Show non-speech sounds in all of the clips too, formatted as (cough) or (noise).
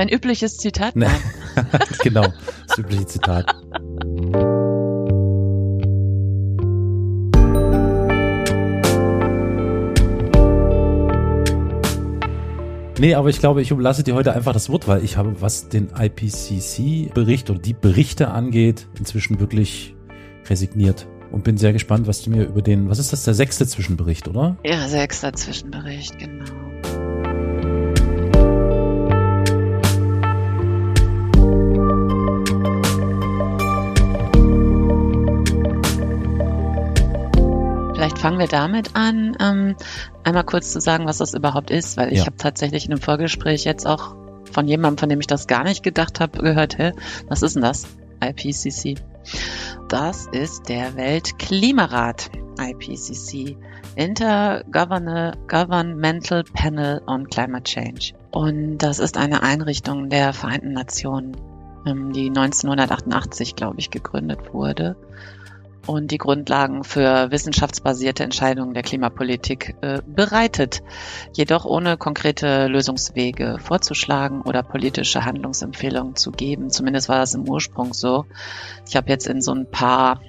Mein übliches Zitat? Nee. (laughs) genau, das übliche Zitat. Nee, aber ich glaube, ich überlasse dir heute einfach das Wort, weil ich habe, was den IPCC-Bericht und die Berichte angeht, inzwischen wirklich resigniert und bin sehr gespannt, was du mir über den, was ist das, der sechste Zwischenbericht, oder? Ja, sechster Zwischenbericht, genau. Vielleicht fangen wir damit an, ähm, einmal kurz zu sagen, was das überhaupt ist, weil ich Ja. habe tatsächlich in einem Vorgespräch jetzt auch von jemandem, von dem ich das gar nicht gedacht habe, gehört, hä, was ist denn das? IPCC. Das ist der Weltklimarat, IPCC, Intergovernmental Panel on Climate Change. Und das ist eine Einrichtung der Vereinten Nationen, ähm, die 1988, glaube ich, gegründet wurde und die Grundlagen für wissenschaftsbasierte Entscheidungen der Klimapolitik äh, bereitet, jedoch ohne konkrete Lösungswege vorzuschlagen oder politische Handlungsempfehlungen zu geben. Zumindest war das im Ursprung so. Ich habe jetzt in so ein paar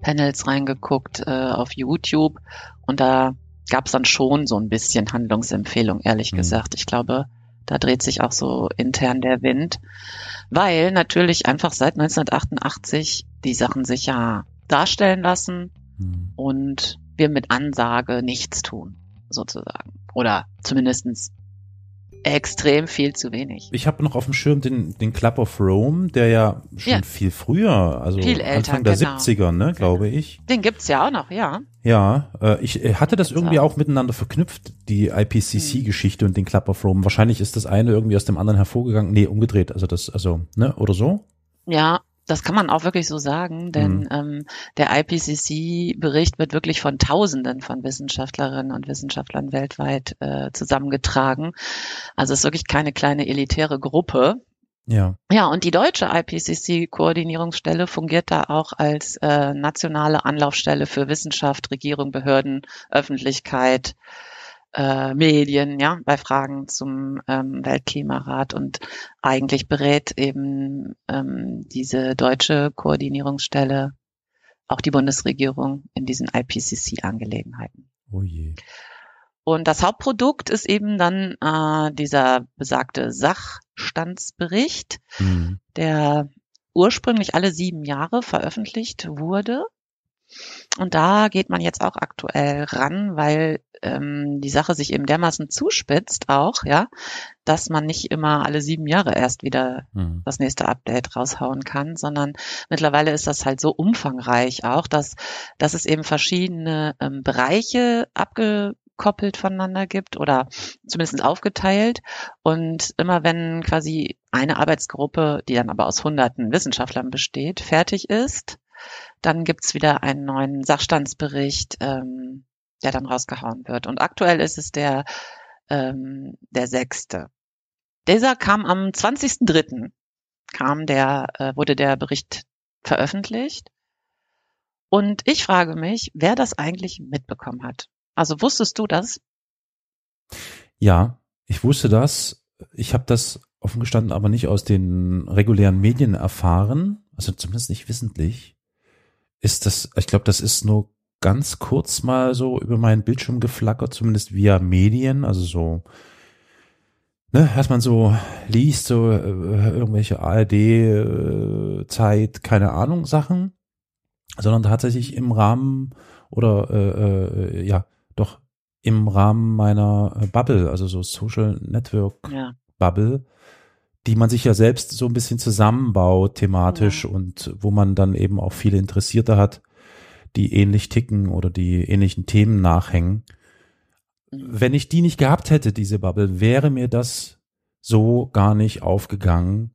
Panels reingeguckt äh, auf YouTube und da gab es dann schon so ein bisschen Handlungsempfehlung, ehrlich Mhm. gesagt. Ich glaube, da dreht sich auch so intern der Wind, weil natürlich einfach seit 1988 die Sachen sich ja darstellen lassen Hm. und wir mit Ansage nichts tun, sozusagen. Oder zumindestens extrem viel zu wenig. Ich habe noch auf dem Schirm den, den Club of Rome, der ja schon Ja. viel früher, also Viel älter, Anfang der genau. 70er, ne, glaube ich. Den gibt's ja auch noch, ja. Ja, äh, ich äh, hatte das irgendwie auch miteinander verknüpft, die IPCC-Geschichte und den Club of Rome. Wahrscheinlich ist das eine irgendwie aus dem anderen hervorgegangen. Nee, umgedreht, also das, also, ne, oder so? Ja, das kann man auch wirklich so sagen, denn Mhm. ähm, der IPCC-Bericht wird wirklich von Tausenden von Wissenschaftlerinnen und Wissenschaftlern weltweit äh, zusammengetragen. Also es ist wirklich keine kleine elitäre Gruppe. Ja. Ja, und die deutsche IPCC-Koordinierungsstelle fungiert da auch als äh, nationale Anlaufstelle für Wissenschaft, Regierung, Behörden, Öffentlichkeit, äh, Medien, ja, bei Fragen zum ähm, Weltklimarat und eigentlich berät eben ähm, diese deutsche Koordinierungsstelle auch die Bundesregierung in diesen IPCC-Angelegenheiten. Oh je. Und das Hauptprodukt ist eben dann äh, dieser besagte Sachstandsbericht, Hm. der ursprünglich alle sieben Jahre veröffentlicht wurde. Und da geht man jetzt auch aktuell ran, weil ähm, die Sache sich eben dermaßen zuspitzt auch, ja, dass man nicht immer alle sieben Jahre erst wieder Hm. das nächste Update raushauen kann, sondern mittlerweile ist das halt so umfangreich auch, dass, dass es eben verschiedene ähm, Bereiche abgekoppelt voneinander gibt oder zumindest aufgeteilt. Und immer wenn quasi eine Arbeitsgruppe, die dann aber aus hunderten Wissenschaftlern besteht, fertig ist, dann gibt's wieder einen neuen Sachstandsbericht, ähm, der dann rausgehauen wird. Und aktuell ist es der, ähm, der sechste. Dieser kam am 20.03. kam der, äh, wurde der Bericht veröffentlicht. Und ich frage mich, wer das eigentlich mitbekommen hat. Also wusstest du das? Ja, ich wusste das. Ich habe das offen gestanden aber nicht aus den regulären Medien erfahren, also zumindest nicht wissentlich. Ist das, ich glaube, das ist nur ganz kurz mal so über meinen Bildschirm geflackert, zumindest via Medien, also so, ne, dass man so liest, so äh, irgendwelche ARD, äh, keine Ahnung, Sachen. sondern tatsächlich im Rahmen oder äh, äh, ja, doch im Rahmen meiner äh, Bubble, also so Social Network Ja. Bubble, die man sich ja selbst so ein bisschen zusammenbaut thematisch Ja. und wo man dann eben auch viele Interessierte hat, die ähnlich ticken oder die ähnlichen Themen nachhängen. Mhm. Wenn ich die nicht gehabt hätte, diese Bubble, wäre mir das so gar nicht aufgegangen.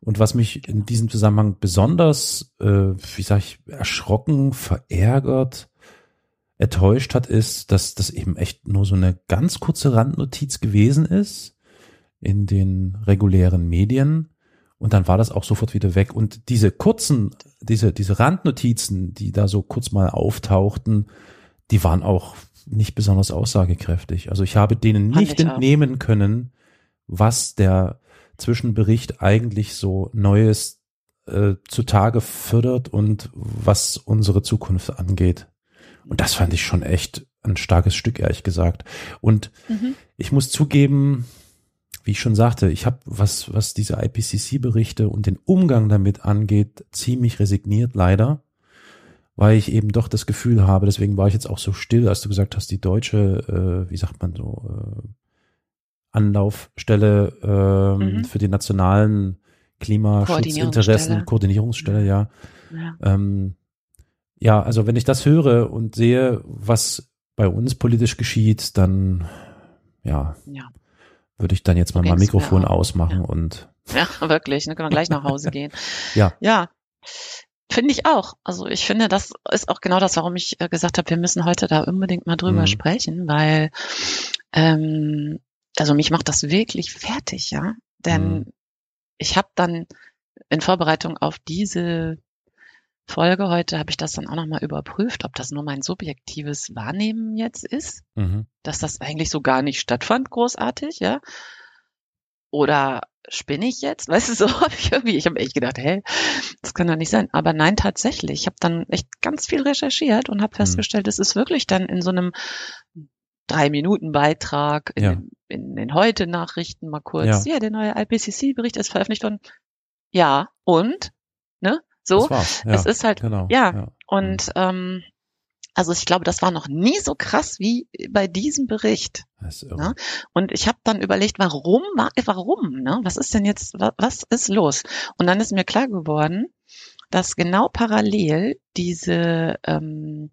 Und was mich in diesem Zusammenhang besonders, äh, wie sag ich, erschrocken, verärgert, enttäuscht hat, ist, dass das eben echt nur so eine ganz kurze Randnotiz gewesen ist in den regulären Medien. Und dann war das auch sofort wieder weg. Und diese kurzen, diese, diese Randnotizen, die da so kurz mal auftauchten, die waren auch nicht besonders aussagekräftig. Also ich habe denen nicht ich auch. entnehmen können, was der Zwischenbericht eigentlich so Neues äh, zutage fördert und was unsere Zukunft angeht. Und das fand ich schon echt ein starkes Stück, ehrlich gesagt. Und Mhm. ich muss zugeben, wie ich schon sagte, ich habe, was, was diese IPCC-Berichte und den Umgang damit angeht, ziemlich resigniert leider, weil ich eben doch das Gefühl habe, deswegen war ich jetzt auch so still, als du gesagt hast, die deutsche, äh, wie sagt man so, äh, Anlaufstelle ähm, Mhm. für die nationalen Klimaschutzinteressen, Koordinierungsstelle. Koordinierungsstelle, ja. Ja. Ähm, ja, also wenn ich das höre und sehe, was bei uns politisch geschieht, dann ja, ja. Würde ich dann jetzt mal mein Mikrofon auch, ausmachen ja. und Ja, (laughs) wirklich. Dann können wir gleich nach Hause gehen. (laughs) Ja. Ja. Finde ich auch. Also ich finde, das ist auch genau das, warum ich äh, gesagt habe, wir müssen heute da unbedingt mal drüber Mhm. sprechen, weil ähm, also mich macht das wirklich fertig, ja. Denn Mhm. ich habe dann in Vorbereitung auf diese Folge heute, habe ich das dann auch nochmal überprüft, ob das nur mein subjektives Wahrnehmen jetzt ist mhm. dass das eigentlich so gar nicht stattfand, großartig, ja? Oder spinne ich jetzt? (laughs) Weißt du, so habe ich irgendwie, ich habe echt gedacht, hä, das kann doch nicht sein. Aber nein, tatsächlich. Ich habe dann echt ganz viel recherchiert und habe Hm. festgestellt, es ist wirklich dann in so einem drei Minuten Beitrag in, Ja. den, in den heute Nachrichten mal kurz. Ja. Ja, der neue IPCC-Bericht ist veröffentlicht worden. Ja, und? Ne? So? Ja, es ist halt, genau. ja. Und ähm, also ich glaube, das war noch nie so krass wie bei diesem Bericht. Ja. Und ich habe dann überlegt, warum, wa- warum, ne? Was ist denn jetzt, wa- was ist los? Und dann ist mir klar geworden, dass genau parallel diese ähm,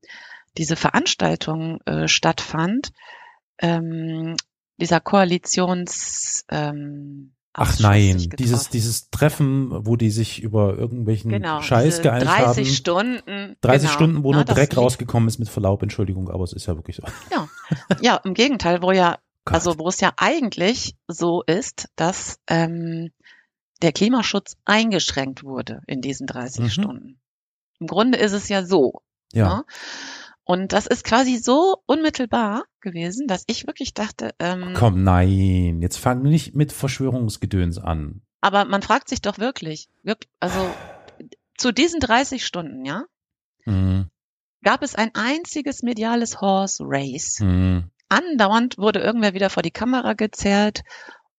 diese Veranstaltung äh, stattfand, ähm, dieser Koalitions ähm, Ach nein, dieses, dieses Treffen, wo die sich über irgendwelchen genau, Scheiß geeinigt 30 haben. Stunden. 30 genau, Stunden, wo ne, nur Dreck rausgekommen ist mit Verlaub, Entschuldigung, aber es ist ja wirklich so. Ja, im Gegenteil, wo ja Gott. Also wo es ja eigentlich so ist, dass ähm, der Klimaschutz eingeschränkt wurde in diesen 30 Mhm. Stunden. Im Grunde ist es ja so. ja. ne? Und das ist quasi so unmittelbar gewesen, dass ich wirklich dachte, ähm, Komm, nein, jetzt fang nicht mit Verschwörungsgedöns an. aber man fragt sich doch wirklich, wirklich, also zu diesen 30 Stunden, ja, Hm, gab es ein einziges mediales Horse Race. hm, andauernd wurde irgendwer wieder vor die Kamera gezerrt,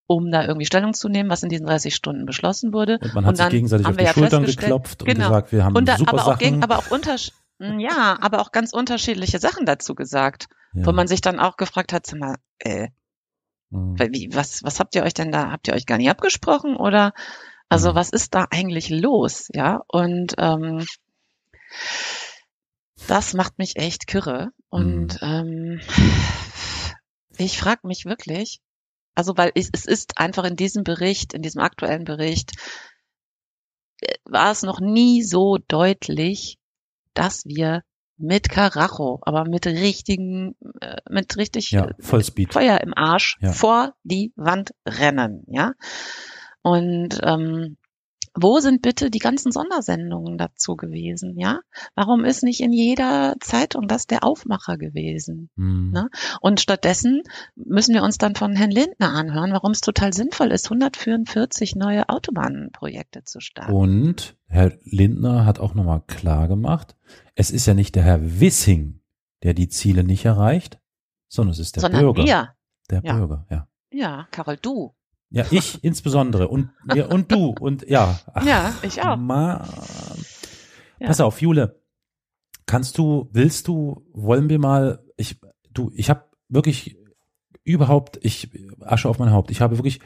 um da irgendwie Stellung zu nehmen, was in diesen 30 Stunden beschlossen wurde. Und man hat Und sich gegenseitig auf die ja Schultern geklopft und genau. gesagt, wir haben Und da, super aber auch Sachen. gegen, aber auch untersch ja, aber auch ganz unterschiedliche Sachen dazu gesagt, ja. wo man sich dann auch gefragt hat, sag mal, äh, Hm. wie, was, was habt ihr euch denn da, habt ihr euch gar nicht abgesprochen oder, also Mhm. was ist da eigentlich los, ja? Und ähm, das macht mich echt kirre und ähm, ich frage mich wirklich, also weil es, es ist einfach in diesem Bericht, in diesem aktuellen Bericht, äh, war es noch nie so deutlich, dass wir mit Karacho, aber mit richtigen, äh, mit richtig Ja, äh, Vollspeed. Feuer im Arsch Ja. vor die Wand rennen, ja. Und ähm, wo sind bitte die ganzen Sondersendungen dazu gewesen, ja? Warum ist nicht in jeder Zeitung das der Aufmacher gewesen? Hm. Ne? Und stattdessen müssen wir uns dann von Herrn Lindner anhören, warum es total sinnvoll ist, 144 neue Autobahnprojekte zu starten. Und Herr Lindner hat auch nochmal klar gemacht, es ist ja nicht der Herr Wissing, der die Ziele nicht erreicht, sondern es ist der sondern Bürger. wir. Der Ja. Bürger, ja. Ja, Carol, du. Ja, ich insbesondere und wir (laughs) und du und ja. Ach, Ja, ich auch. Mann. Ja. Pass auf, Jule. Kannst du, willst du, wollen wir mal, ich, du, ich habe wirklich überhaupt, ich, Asche auf mein Haupt, ich habe wirklich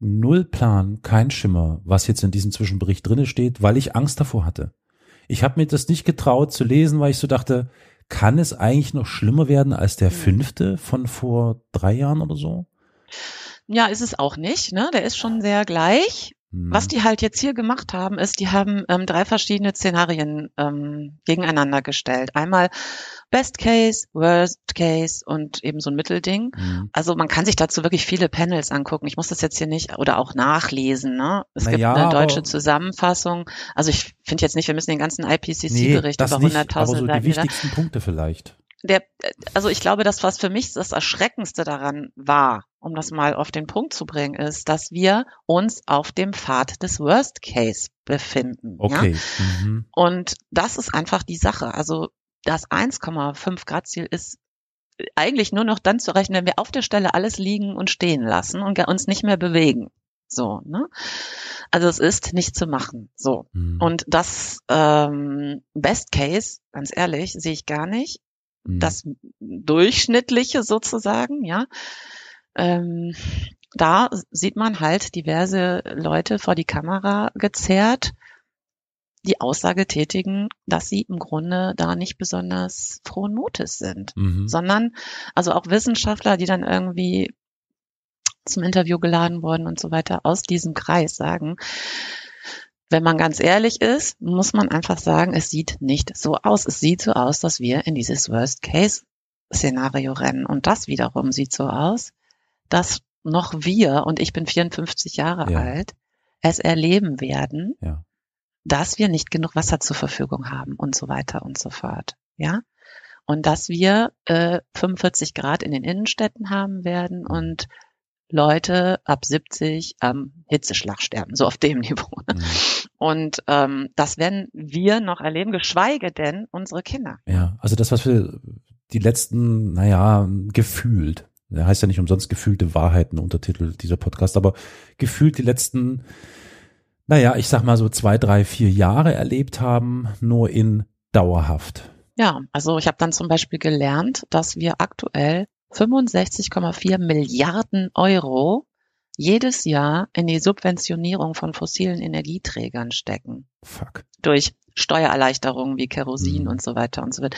null Plan, kein Schimmer, was jetzt in diesem Zwischenbericht drinne steht, weil ich Angst davor hatte. Ich habe mir das nicht getraut zu lesen, weil ich so dachte, kann es eigentlich noch schlimmer werden als der fünfte von vor drei Jahren oder so? Ja, ist es auch nicht. Ne? Der ist schon sehr gleich. Was die halt jetzt hier gemacht haben, ist, die haben ähm, drei verschiedene Szenarien ähm, gegeneinander gestellt. Einmal Best Case, Worst Case und eben so ein Mittelding. Mhm. Also man kann sich dazu wirklich viele Panels angucken. Ich muss das jetzt hier nicht oder auch nachlesen. Ne? Es Na gibt ja, eine deutsche Zusammenfassung. Also ich finde jetzt nicht, wir müssen den ganzen Nee, IPCC-Bericht das über nicht, aber 100.000 so die wieder wichtigsten Punkte vielleicht. Der, also ich glaube, das, was für mich das Erschreckendste daran war, um das mal auf den Punkt zu bringen, ist, dass wir uns auf dem Pfad des Worst Case befinden. Ja? Okay. Mhm. Und das ist einfach die Sache. Also das 1,5 Grad Ziel ist eigentlich nur noch dann zu rechnen, wenn wir auf der Stelle alles liegen und stehen lassen und uns nicht mehr bewegen. So, ne? Also es ist nicht zu machen. So. Mhm. Und das ähm, Best Case, ganz ehrlich, sehe ich gar nicht Mhm. das Durchschnittliche sozusagen, ja. Ähm, da sieht man halt diverse Leute vor die Kamera gezerrt, die Aussage tätigen, dass sie im Grunde da nicht besonders frohen Mutes sind, Mhm. sondern also auch Wissenschaftler, die dann irgendwie zum Interview geladen wurden und so weiter, aus diesem Kreis sagen, wenn man ganz ehrlich ist, muss man einfach sagen, es sieht nicht so aus. Es sieht so aus, dass wir in dieses Worst-Case-Szenario rennen. Und das wiederum sieht so aus, dass noch wir, und ich bin 54 Jahre Ja. alt, es erleben werden, Ja. dass wir nicht genug Wasser zur Verfügung haben und so weiter und so fort. Ja. Und dass wir äh, 45 Grad in den Innenstädten haben werden und Leute ab 70 am Hitzeschlag sterben, so auf dem Niveau. Mhm. Und ähm, das werden wir noch erleben, geschweige denn unsere Kinder. Ja, also das, was wir die letzten, naja, gefühlt, der heißt ja nicht umsonst gefühlte Wahrheiten, Untertitel dieser Podcast, aber gefühlt die letzten, naja, ich sag mal so zwei, drei, vier Jahre erlebt haben, nur in dauerhaft. Ja, also ich habe dann zum Beispiel gelernt, dass wir aktuell 65,4 Milliarden Euro jedes Jahr in die Subventionierung von fossilen Energieträgern stecken. Fuck. Durch Steuererleichterungen wie Kerosin Mhm. und so weiter und so weiter.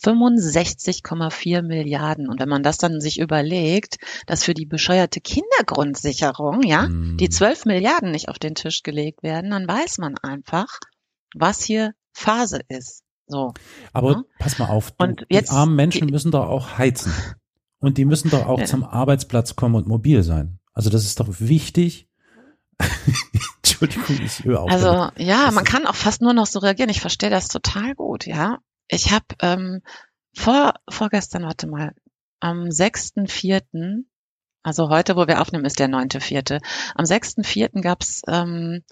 65,4 Milliarden. Und wenn man das dann sich überlegt, dass für die bescheuerte Kindergrundsicherung, ja, Mhm. die 12 Milliarden nicht auf den Tisch gelegt werden, dann weiß man einfach, was hier Phase ist. So. Aber Ja. pass mal auf, du, Und jetzt- die armen Menschen die- müssen doch auch heizen. Und die müssen doch auch Ja. zum Arbeitsplatz kommen und mobil sein. Also das ist doch wichtig. (laughs) Entschuldigung, ich höre auf. damit. Also ja, Das man kann auch fast nur noch so reagieren. Ich verstehe das total gut, ja. Ich habe ähm, vor vorgestern, warte mal, am 6.4., also heute, wo wir aufnehmen, ist der 9.4. Am 6.4. gab's ähm,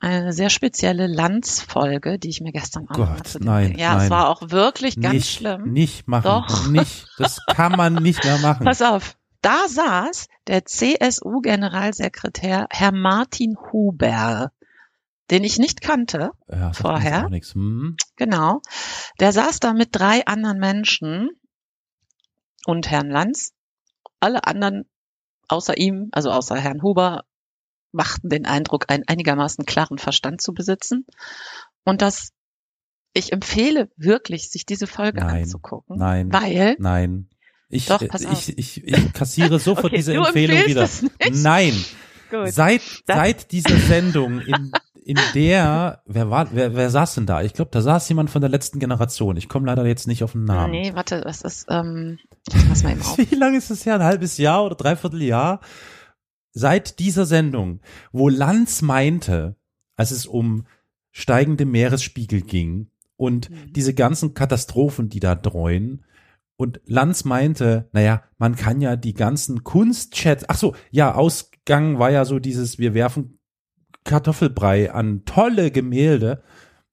eine sehr spezielle Landsfolge, die ich mir gestern Gott, zu- nein, Ja, nein. es war auch wirklich ganz nicht, schlimm. Nicht machen. Doch. Nicht. Das kann man nicht mehr (laughs) machen. Pass auf, da saß der CSU-Generalsekretär Herr Martin Huber, den ich nicht kannte. ja, mir vorher. Hm. Genau. Der saß da mit drei anderen Menschen und Herrn Lanz. Alle anderen außer ihm, also außer Herrn Huber, machten den Eindruck, einen einigermaßen klaren Verstand zu besitzen. Und das, ich empfehle wirklich, sich diese Folge Nein, anzugucken. nein. Weil, Nein. Ich, Doch, äh, pass auf. ich, ich, ich kassiere (laughs) sofort Okay, diese Empfehlung wieder. Nein. gut. Seit, Das- seit dieser Sendung, in, in der, wer war, wer, wer saß denn da? Ich glaube, da saß jemand von der letzten Generation. Ich komme leider jetzt nicht auf den Namen. Nee, warte, das ist, ähm, ich pass mal eben (laughs) auf. Wie lange ist es her? Ein halbes Jahr oder dreiviertel Jahr? Seit dieser Sendung, wo Lanz meinte, als es um steigende Meeresspiegel ging und Mhm. diese ganzen Katastrophen, die da dreuen, und Lanz meinte, naja, man kann ja die ganzen Kunstchats, ach so, ja, Ausgang war ja so dieses, wir werfen Kartoffelbrei an tolle Gemälde.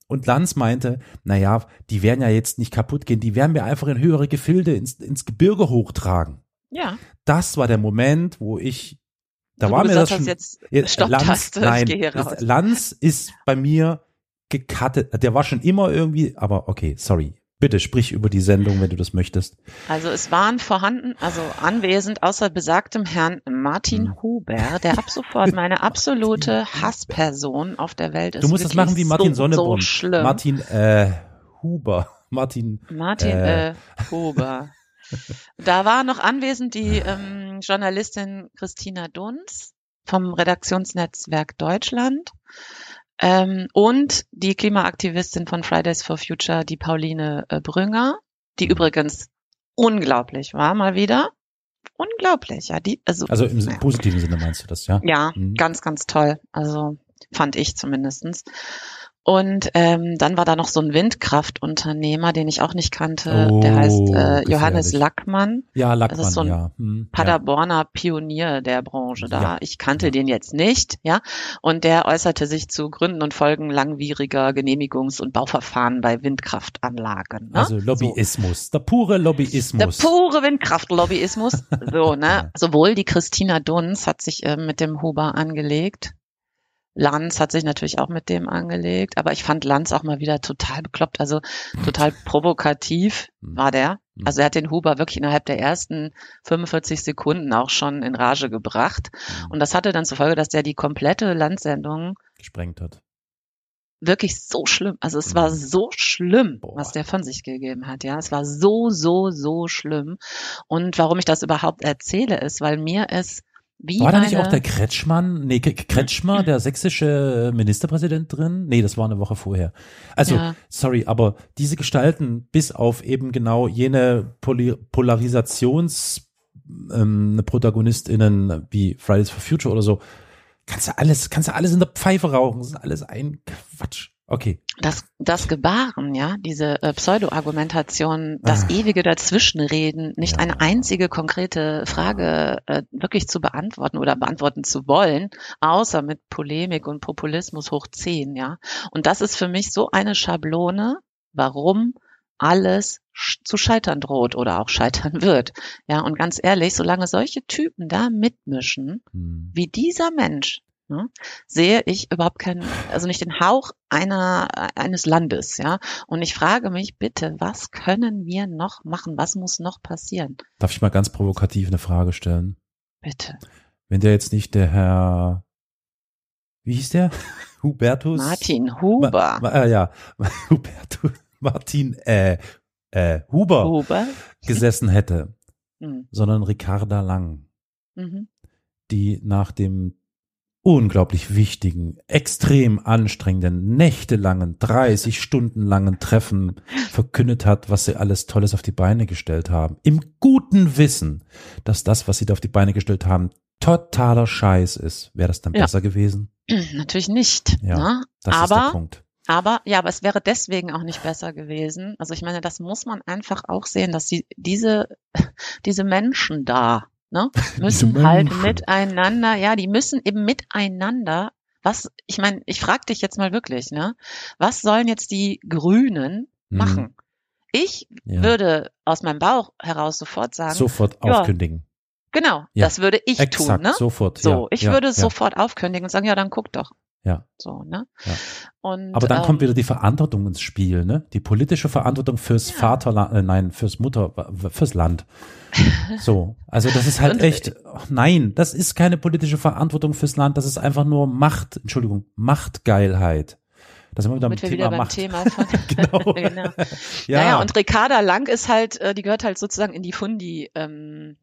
Und Lanz meinte, naja, die werden ja jetzt nicht kaputt gehen, die werden wir einfach in höhere Gefilde ins, ins Gebirge hochtragen. Ja. Das war der Moment, wo ich, da war mir das schon, hast, jetzt Stopptaste, nein, raus. Lanz ist bei mir gecuttet. Der war schon immer irgendwie, aber okay, sorry. Bitte sprich über die Sendung, wenn du das möchtest. Also es waren vorhanden, also anwesend, außer besagtem Herrn Martin hm. Huber, der ab sofort (laughs) meine absolute Hassperson auf der Welt ist. Du musst das machen wie Martin so, Sonneborn. So. Martin äh, Huber. Martin. Martin äh, äh Huber. (laughs) Da war noch anwesend die ähm, Journalistin Christina Dunz vom Redaktionsnetzwerk Deutschland ähm, und die Klimaaktivistin von Fridays for Future, die Pauline äh, Brünger, die übrigens unglaublich war mal wieder. Unglaublich, ja. Die, also, also im ja. positiven Sinne meinst du das, ja? Ja, mhm. ganz, ganz toll. Also fand ich zumindestens. Und ähm, dann war da noch so ein Windkraftunternehmer, den ich auch nicht kannte. Oh, der heißt äh, Johannes Lackmann. Ja, Lackmann, das ist so ein ja. Hm, Paderborner ja. Pionier der Branche da. Ja. Ich kannte den jetzt nicht, ja. Und der äußerte sich zu Gründen und Folgen langwieriger Genehmigungs- und Bauverfahren bei Windkraftanlagen. Ne? Also Lobbyismus, so. der pure Lobbyismus. Der pure Windkraftlobbyismus. (laughs) so, ne? Sowohl die Christina Dunz hat sich äh, mit dem Huber angelegt Lanz hat sich natürlich auch mit dem angelegt, aber ich fand Lanz auch mal wieder total bekloppt, also total (laughs) provokativ hm. war der. Hm. Also er hat den Huber wirklich innerhalb der ersten 45 Sekunden auch schon in Rage gebracht. Hm. Und das hatte dann zur Folge, dass der die komplette Landsendung gesprengt hat. Wirklich so schlimm. Also es war so schlimm, Boah. was der von sich gegeben hat. Ja, es war so, so, so schlimm. Und warum ich das überhaupt erzähle, ist, weil mir es wie war da nicht auch der Kretschmann, nee, Kretschmer, der sächsische Ministerpräsident drin? Nee, das war eine Woche vorher. Also, ja. sorry, aber diese Gestalten, bis auf eben genau jene Poli Polarisations ähm, ProtagonistInnen wie Fridays for Future oder so, kannst du alles, kannst du alles in der Pfeife rauchen. Das ist alles ein Quatsch. Okay. Das, das Gebaren, ja, diese äh, Pseudo-Argumentation, das ah. ewige Dazwischenreden, nicht ja. eine einzige konkrete Frage äh, wirklich zu beantworten oder beantworten zu wollen, außer mit Polemik und Populismus hoch zehn, ja. Und das ist für mich so eine Schablone, warum alles zu scheitern droht oder auch scheitern (laughs) wird. Ja, und ganz ehrlich, solange solche Typen da mitmischen, hm. wie dieser Mensch, ne, sehe ich überhaupt keinen, also nicht den Hauch einer, eines Landes, ja. Und ich frage mich bitte, was können wir noch machen? Was muss noch passieren? Darf ich mal ganz provokativ eine Frage stellen? Bitte. Wenn der jetzt nicht der Herr, wie hieß der? (laughs) Hubertus? Martin Huber. Ma, ma, äh, ja, (laughs) Hubertus, Martin, äh, äh, Huber, Huber. gesessen hätte, mhm. (laughs) sondern Ricarda Lang, mhm. die nach dem unglaublich wichtigen, extrem anstrengenden, nächtelangen, 30 Stunden langen Treffen verkündet hat, was sie alles Tolles auf die Beine gestellt haben. Im guten Wissen, dass das, was sie da auf die Beine gestellt haben, totaler Scheiß ist. Wäre das dann ja. besser gewesen? (clears throat) Natürlich nicht. Ja, ne? das aber, ist der Punkt. Aber ja, aber es wäre deswegen auch nicht besser gewesen. Also ich meine, das muss man einfach auch sehen, dass die, diese, (laughs) diese Menschen da, ne, (laughs) müssen halt miteinander, ja, die müssen eben miteinander, was, ich meine, ich frage dich jetzt mal wirklich, ne, was sollen jetzt die Grünen hm. machen? Hm. Ich ja. würde aus meinem Bauch heraus sofort sagen, sofort ja, aufkündigen. Genau, ja, das würde ich exakt, tun, ne? Sofort. So, ich würde sofort aufkündigen und sagen, ja, dann guck doch. Ja. So, ne? Ja. Und, Aber dann ähm, kommt wieder die Verantwortung ins Spiel, ne? Die politische Verantwortung fürs ja. Vaterland, äh, nein, fürs Mutter, fürs Land. So. Also das ist halt (laughs) und, echt, nein, das ist keine politische Verantwortung fürs Land, das ist einfach nur Macht, Entschuldigung, Machtgeilheit. Das sind wir wieder, Mit Thema, wieder beim Macht. Thema (laughs) von, genau. (laughs) genau. Ja. Naja, und Ricarda Lang ist halt, äh, die gehört halt sozusagen in die Fundi, ähm,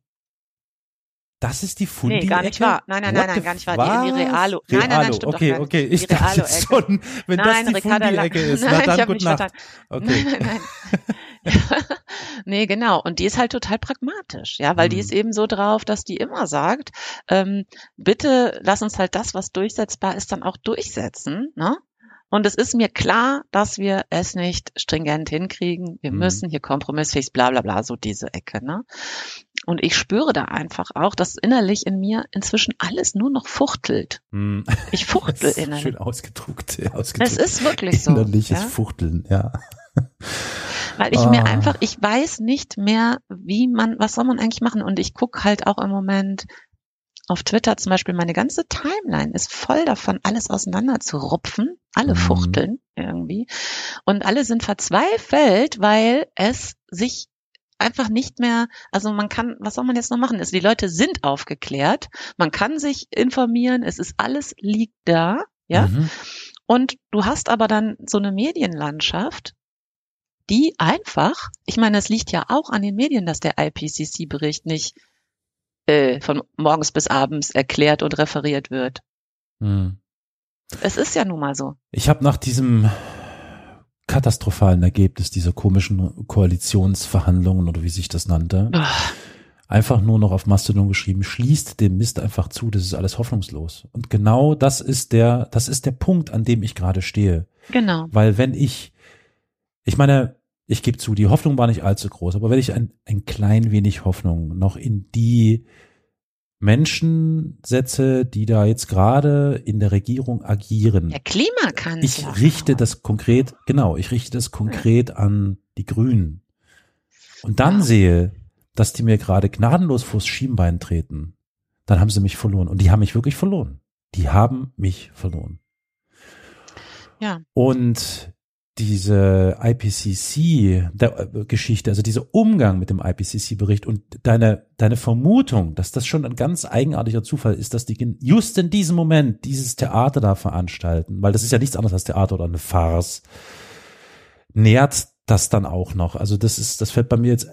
das ist die Fundi Nee, gar nicht wahr. Nein, nein, nein, nein, gar nicht wahr. Die, die Realo. Realo. Nein, nein, nein, stimmt okay, doch okay. Ich die dachte schon, wenn nein, das die Fundi-Ecke ist, nein, na dann gut Nacht. Okay. Nein, nein, nein. (laughs) nee, genau. Und die ist halt total pragmatisch, ja, weil hm. die ist eben so drauf, dass die immer sagt, ähm, bitte lass uns halt das, was durchsetzbar ist, dann auch durchsetzen, ne? Und es ist mir klar, dass wir es nicht stringent hinkriegen. Wir mhm. müssen hier kompromissfähig, bla bla bla, so diese Ecke. Ne? Und ich spüre da einfach auch, dass innerlich in mir inzwischen alles nur noch fuchtelt. Mhm. Ich fuchtel (laughs) innerlich. Schön ausgedruckt, ausgedruckt. Es ist wirklich so. Innerliches ja? Fuchteln, ja. Weil ich oh. mir ah. einfach, ich weiß nicht mehr, wie man, was soll man eigentlich machen? Und ich gucke halt auch im Moment auf Twitter zum Beispiel, meine ganze Timeline ist voll davon, alles auseinander zu rupfen. Alle Mhm. fuchteln irgendwie. Und alle sind verzweifelt, weil es sich einfach nicht mehr, also man kann, was soll man jetzt noch machen? Also die Leute sind aufgeklärt, man kann sich informieren, es ist alles liegt da, ja. Mhm. Und du hast aber dann so eine Medienlandschaft, die einfach, ich meine, es liegt ja auch an den Medien, dass der IPCC-Bericht nicht äh, von morgens bis abends erklärt und referiert wird. Mhm. Es ist ja nun mal so. Ich habe nach diesem katastrophalen Ergebnis dieser komischen Koalitionsverhandlungen oder wie sich das nannte, einfach nur noch auf Mastodon geschrieben, schließt den Mist einfach zu, das ist alles hoffnungslos. Und genau das ist der, das ist der Punkt, an dem ich gerade stehe. Genau. Weil wenn ich, ich meine, ich gebe zu, die Hoffnung war nicht allzu groß, aber wenn ich ein, ein klein wenig Hoffnung noch in die Menschen setze, die da jetzt gerade in der Regierung agieren, Der Klimakanzler. ich richte das konkret, genau, ich richte das konkret an die Grünen. Und dann Ja. sehe, dass die mir gerade gnadenlos vors Schienbein treten, dann haben sie mich verloren. Und die haben mich wirklich verloren. Die haben mich verloren. Ja. Und diese IPCC-Geschichte, also dieser Umgang mit dem IPCC-Bericht und deine, deine Vermutung, dass das schon ein ganz eigenartiger Zufall ist, dass die just in diesem Moment dieses Theater da veranstalten, weil das ist ja nichts anderes als Theater oder eine Farce, nährt das dann auch noch. Also das ist, das fällt bei mir jetzt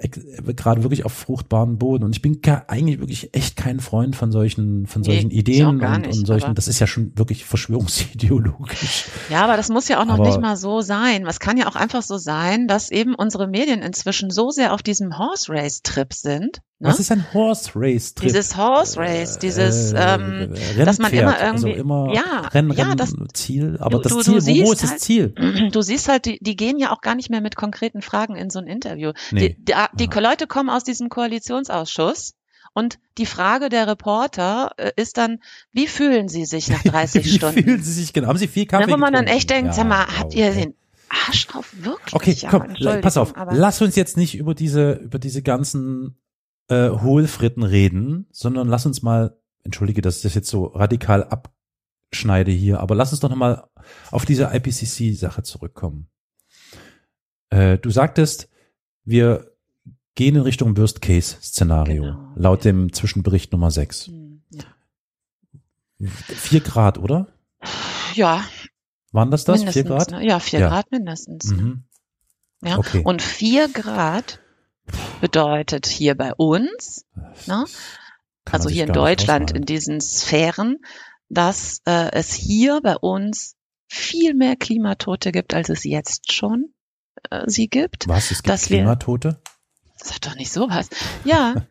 gerade wirklich auf fruchtbaren Boden. Und ich bin eigentlich wirklich echt kein Freund von solchen, von Nee, solchen ich Ideen und, nicht, und solchen, das ist ja schon wirklich verschwörungsideologisch. Ja, aber das muss ja auch noch Aber- nicht mal so sein. Es kann ja auch einfach so sein, dass eben unsere Medien inzwischen so sehr auf diesem Horse Race Trip sind. Ne? Was ist ein Horse Race Trip? Dieses Horse Race, dieses, Äh, ähm, Rennpferd, dass man immer irgendwie- also immer ja, Rennen, ja, Rennen, das- Ziel, aber du- das Ziel, du wo, ist das halt- Ziel? (clears throat) du siehst halt, die, die gehen ja auch gar nicht mehr mit konkreten Fragen in so ein Interview. Nee. Die, die. Leute kommen aus diesem Koalitionsausschuss und die Frage der Reporter äh, ist dann, wie fühlen sie sich nach (laughs) 30 Wie Stunden? fühlen Sie sich genau? Haben Sie viel Kaffee Ne, wo man dann getrunken? echt denkt, Ja, sag mal, habt ihr okay. den Arsch auf wirklich? Okay, Ja, komm, pass auf. Lass uns jetzt nicht über diese, über diese ganzen äh, Hohlfritten reden, sondern lass uns mal, entschuldige, dass ich das jetzt so radikal abschneide hier, aber lass uns doch nochmal auf diese IPCC-Sache zurückkommen. Äh, du sagtest, wir gehen in Richtung Worst-Case-Szenario, Genau. laut dem Zwischenbericht Nummer 6. Hm, ja. Vier Grad, oder? Ja, Waren das das? mindestens. Vier Grad? Ne? Ja, vier Ja. Grad mindestens. ne? Mhm. Ja. Okay. Und vier Grad bedeutet hier bei uns, ne? Also hier in Deutschland in diesen Sphären, dass äh, es hier bei uns viel mehr Klimatote gibt, als es jetzt schon äh, sie gibt. Was? Es gibt dass wir- Klimatote? Sag doch nicht sowas. Ja, (laughs)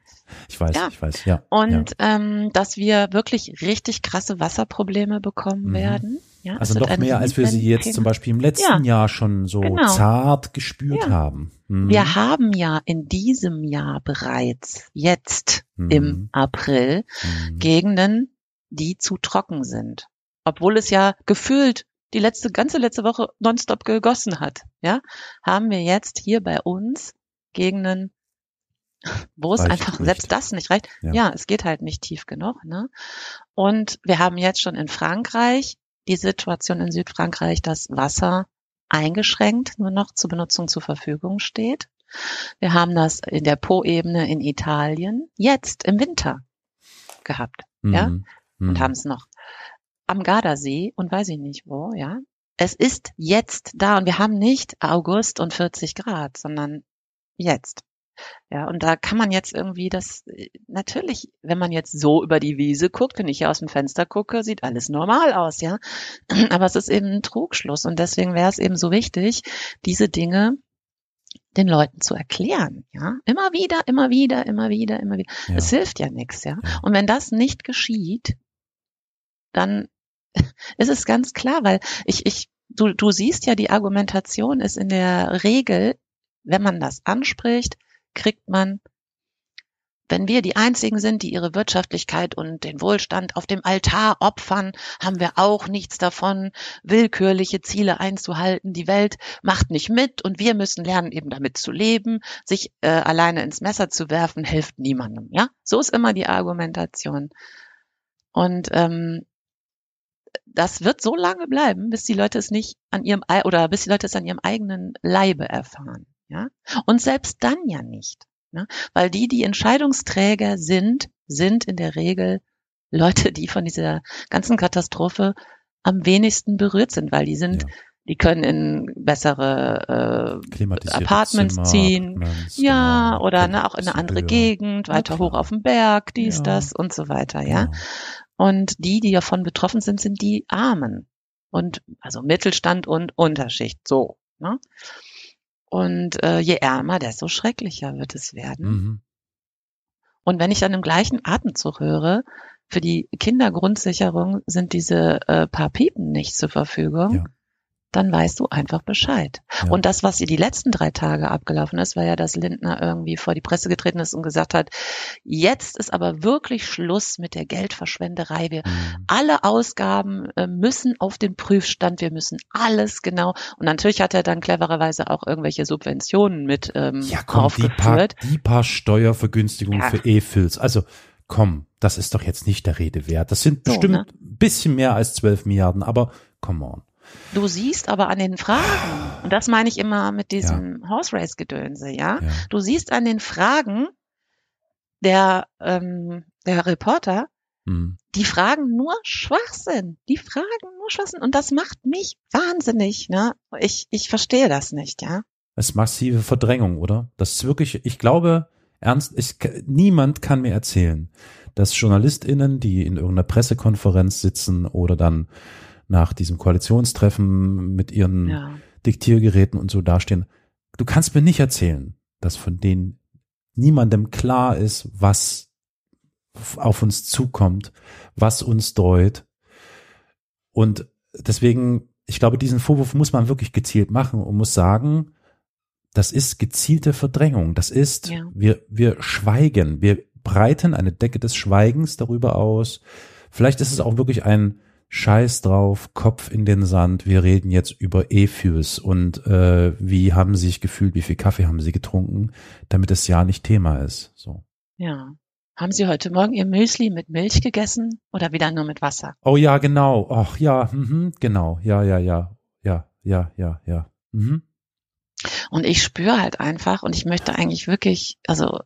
Ich weiß, Ja. ich weiß, ja. und ja. ähm, dass wir wirklich richtig krasse Wasserprobleme bekommen Mhm. werden. Ja, Also wird noch mehr, als wir sie jetzt zum Beispiel im letzten Jahr schon so Genau. zart gespürt Ja. haben. Mhm. Wir haben ja in diesem Jahr bereits jetzt Mhm. im April Mhm. Gegenden, die zu trocken sind. Obwohl es ja gefühlt die letzte, ganze letzte Woche nonstop gegossen hat, ja, haben wir jetzt hier bei uns Gegenden, (laughs) wo es Reicht einfach nicht. selbst das nicht reicht. Ja. Ja. es geht halt nicht tief genug, ne? Und wir haben jetzt schon in Frankreich die Situation in Südfrankreich, dass Wasser eingeschränkt nur noch zur Benutzung zur Verfügung steht. Wir haben das in der Po-Ebene in Italien jetzt im Winter gehabt ja, Mhm. und Mhm. haben es noch am Gardasee und weiß ich nicht wo, ja. Es ist jetzt da und wir haben nicht August und 40 Grad, sondern jetzt. Ja, und da kann man jetzt irgendwie das, äh, natürlich, wenn man jetzt so über die Wiese guckt, wenn ich hier aus dem Fenster gucke, sieht alles normal aus, ja. (clears throat) Aber es ist eben ein Trugschluss und deswegen wäre es eben so wichtig, diese Dinge den Leuten zu erklären, ja. Immer wieder, immer wieder, immer wieder, immer wieder. Ja. Es hilft ja nichts, ja. Ja. Und wenn das nicht geschieht, dann (laughs) ist es ganz klar, weil ich, ich, du, du siehst ja, die Argumentation ist in der Regel, wenn man das anspricht, kriegt man, wenn wir die einzigen sind, die ihre Wirtschaftlichkeit und den Wohlstand auf dem Altar opfern, haben wir auch nichts davon, willkürliche Ziele einzuhalten. Die Welt macht nicht mit und wir müssen lernen, eben damit zu leben. Sich äh, alleine ins Messer zu werfen, hilft niemandem. Ja, so ist immer die Argumentation. Und ähm, das wird so lange bleiben, bis die Leute es nicht an ihrem oder bis die Leute es an ihrem eigenen Leibe erfahren. Ja? Und selbst dann ja nicht. Ne? Weil die, die Entscheidungsträger sind, sind in der Regel Leute, die von dieser ganzen Katastrophe am wenigsten berührt sind, weil die sind, ja. die können in bessere äh, Apartments Zimmer, ziehen, Apartments, ja, genau, oder ne, auch in eine andere Gegend, weiter hoch auf dem Berg, dies, ja. das und so weiter, ja. Genau. Und die, die davon betroffen sind, sind die Armen und also Mittelstand und Unterschicht, so. Ne? Und äh, je ärmer, desto schrecklicher wird es werden. Mhm. Und wenn ich dann im gleichen Atemzug höre, für die Kindergrundsicherung sind diese äh, paar Piepen nicht zur Verfügung, ja dann weißt du einfach Bescheid. Ja. Und das, was ihr die letzten drei Tage abgelaufen ist, war ja, dass Lindner irgendwie vor die Presse getreten ist und gesagt hat, jetzt ist aber wirklich Schluss mit der Geldverschwenderei. Wir mhm. alle Ausgaben äh, müssen auf den Prüfstand, wir müssen alles genau. Und natürlich hat er dann clevererweise auch irgendwelche Subventionen mit ähm, ja, komm, aufgeführt. Die paar, die paar Steuervergünstigungen ja. für E-Fills. Also komm, das ist doch jetzt nicht der Rede wert. Das sind bestimmt so, ne? bisschen mehr als 12 Milliarden, aber come on. Du siehst aber an den Fragen, und das meine ich immer mit diesem ja. Horse Race Gedönse, ja? ja? Du siehst an den Fragen der, ähm, der Reporter, hm. die fragen nur Schwachsinn. Die fragen nur Schwachsinn. Und das macht mich wahnsinnig, ne? Ich, ich verstehe das nicht, ja? Das ist massive Verdrängung, oder? Das ist wirklich, ich glaube, ernst, ich, niemand kann mir erzählen, dass JournalistInnen, die in irgendeiner Pressekonferenz sitzen oder dann nach diesem Koalitionstreffen mit ihren ja. Diktiergeräten und so dastehen. Du kannst mir nicht erzählen, dass von denen niemandem klar ist, was auf uns zukommt, was uns dreut. Und deswegen, ich glaube, diesen Vorwurf muss man wirklich gezielt machen und muss sagen, das ist gezielte Verdrängung. Das ist, ja. wir, wir schweigen, wir breiten eine Decke des Schweigens darüber aus. Vielleicht ist es auch wirklich ein Scheiß drauf, Kopf in den Sand, wir reden jetzt über E-Fuels und äh, wie haben sie sich gefühlt, wie viel Kaffee haben sie getrunken, damit das ja nicht Thema ist. So. Ja. Haben Sie heute Morgen Ihr Müsli mit Milch gegessen oder wieder nur mit Wasser? Oh ja, genau. Ach ja, mhm, genau. Ja, ja, ja. Ja, ja, ja, ja. Mhm. Und ich spüre halt einfach und ich möchte eigentlich wirklich, also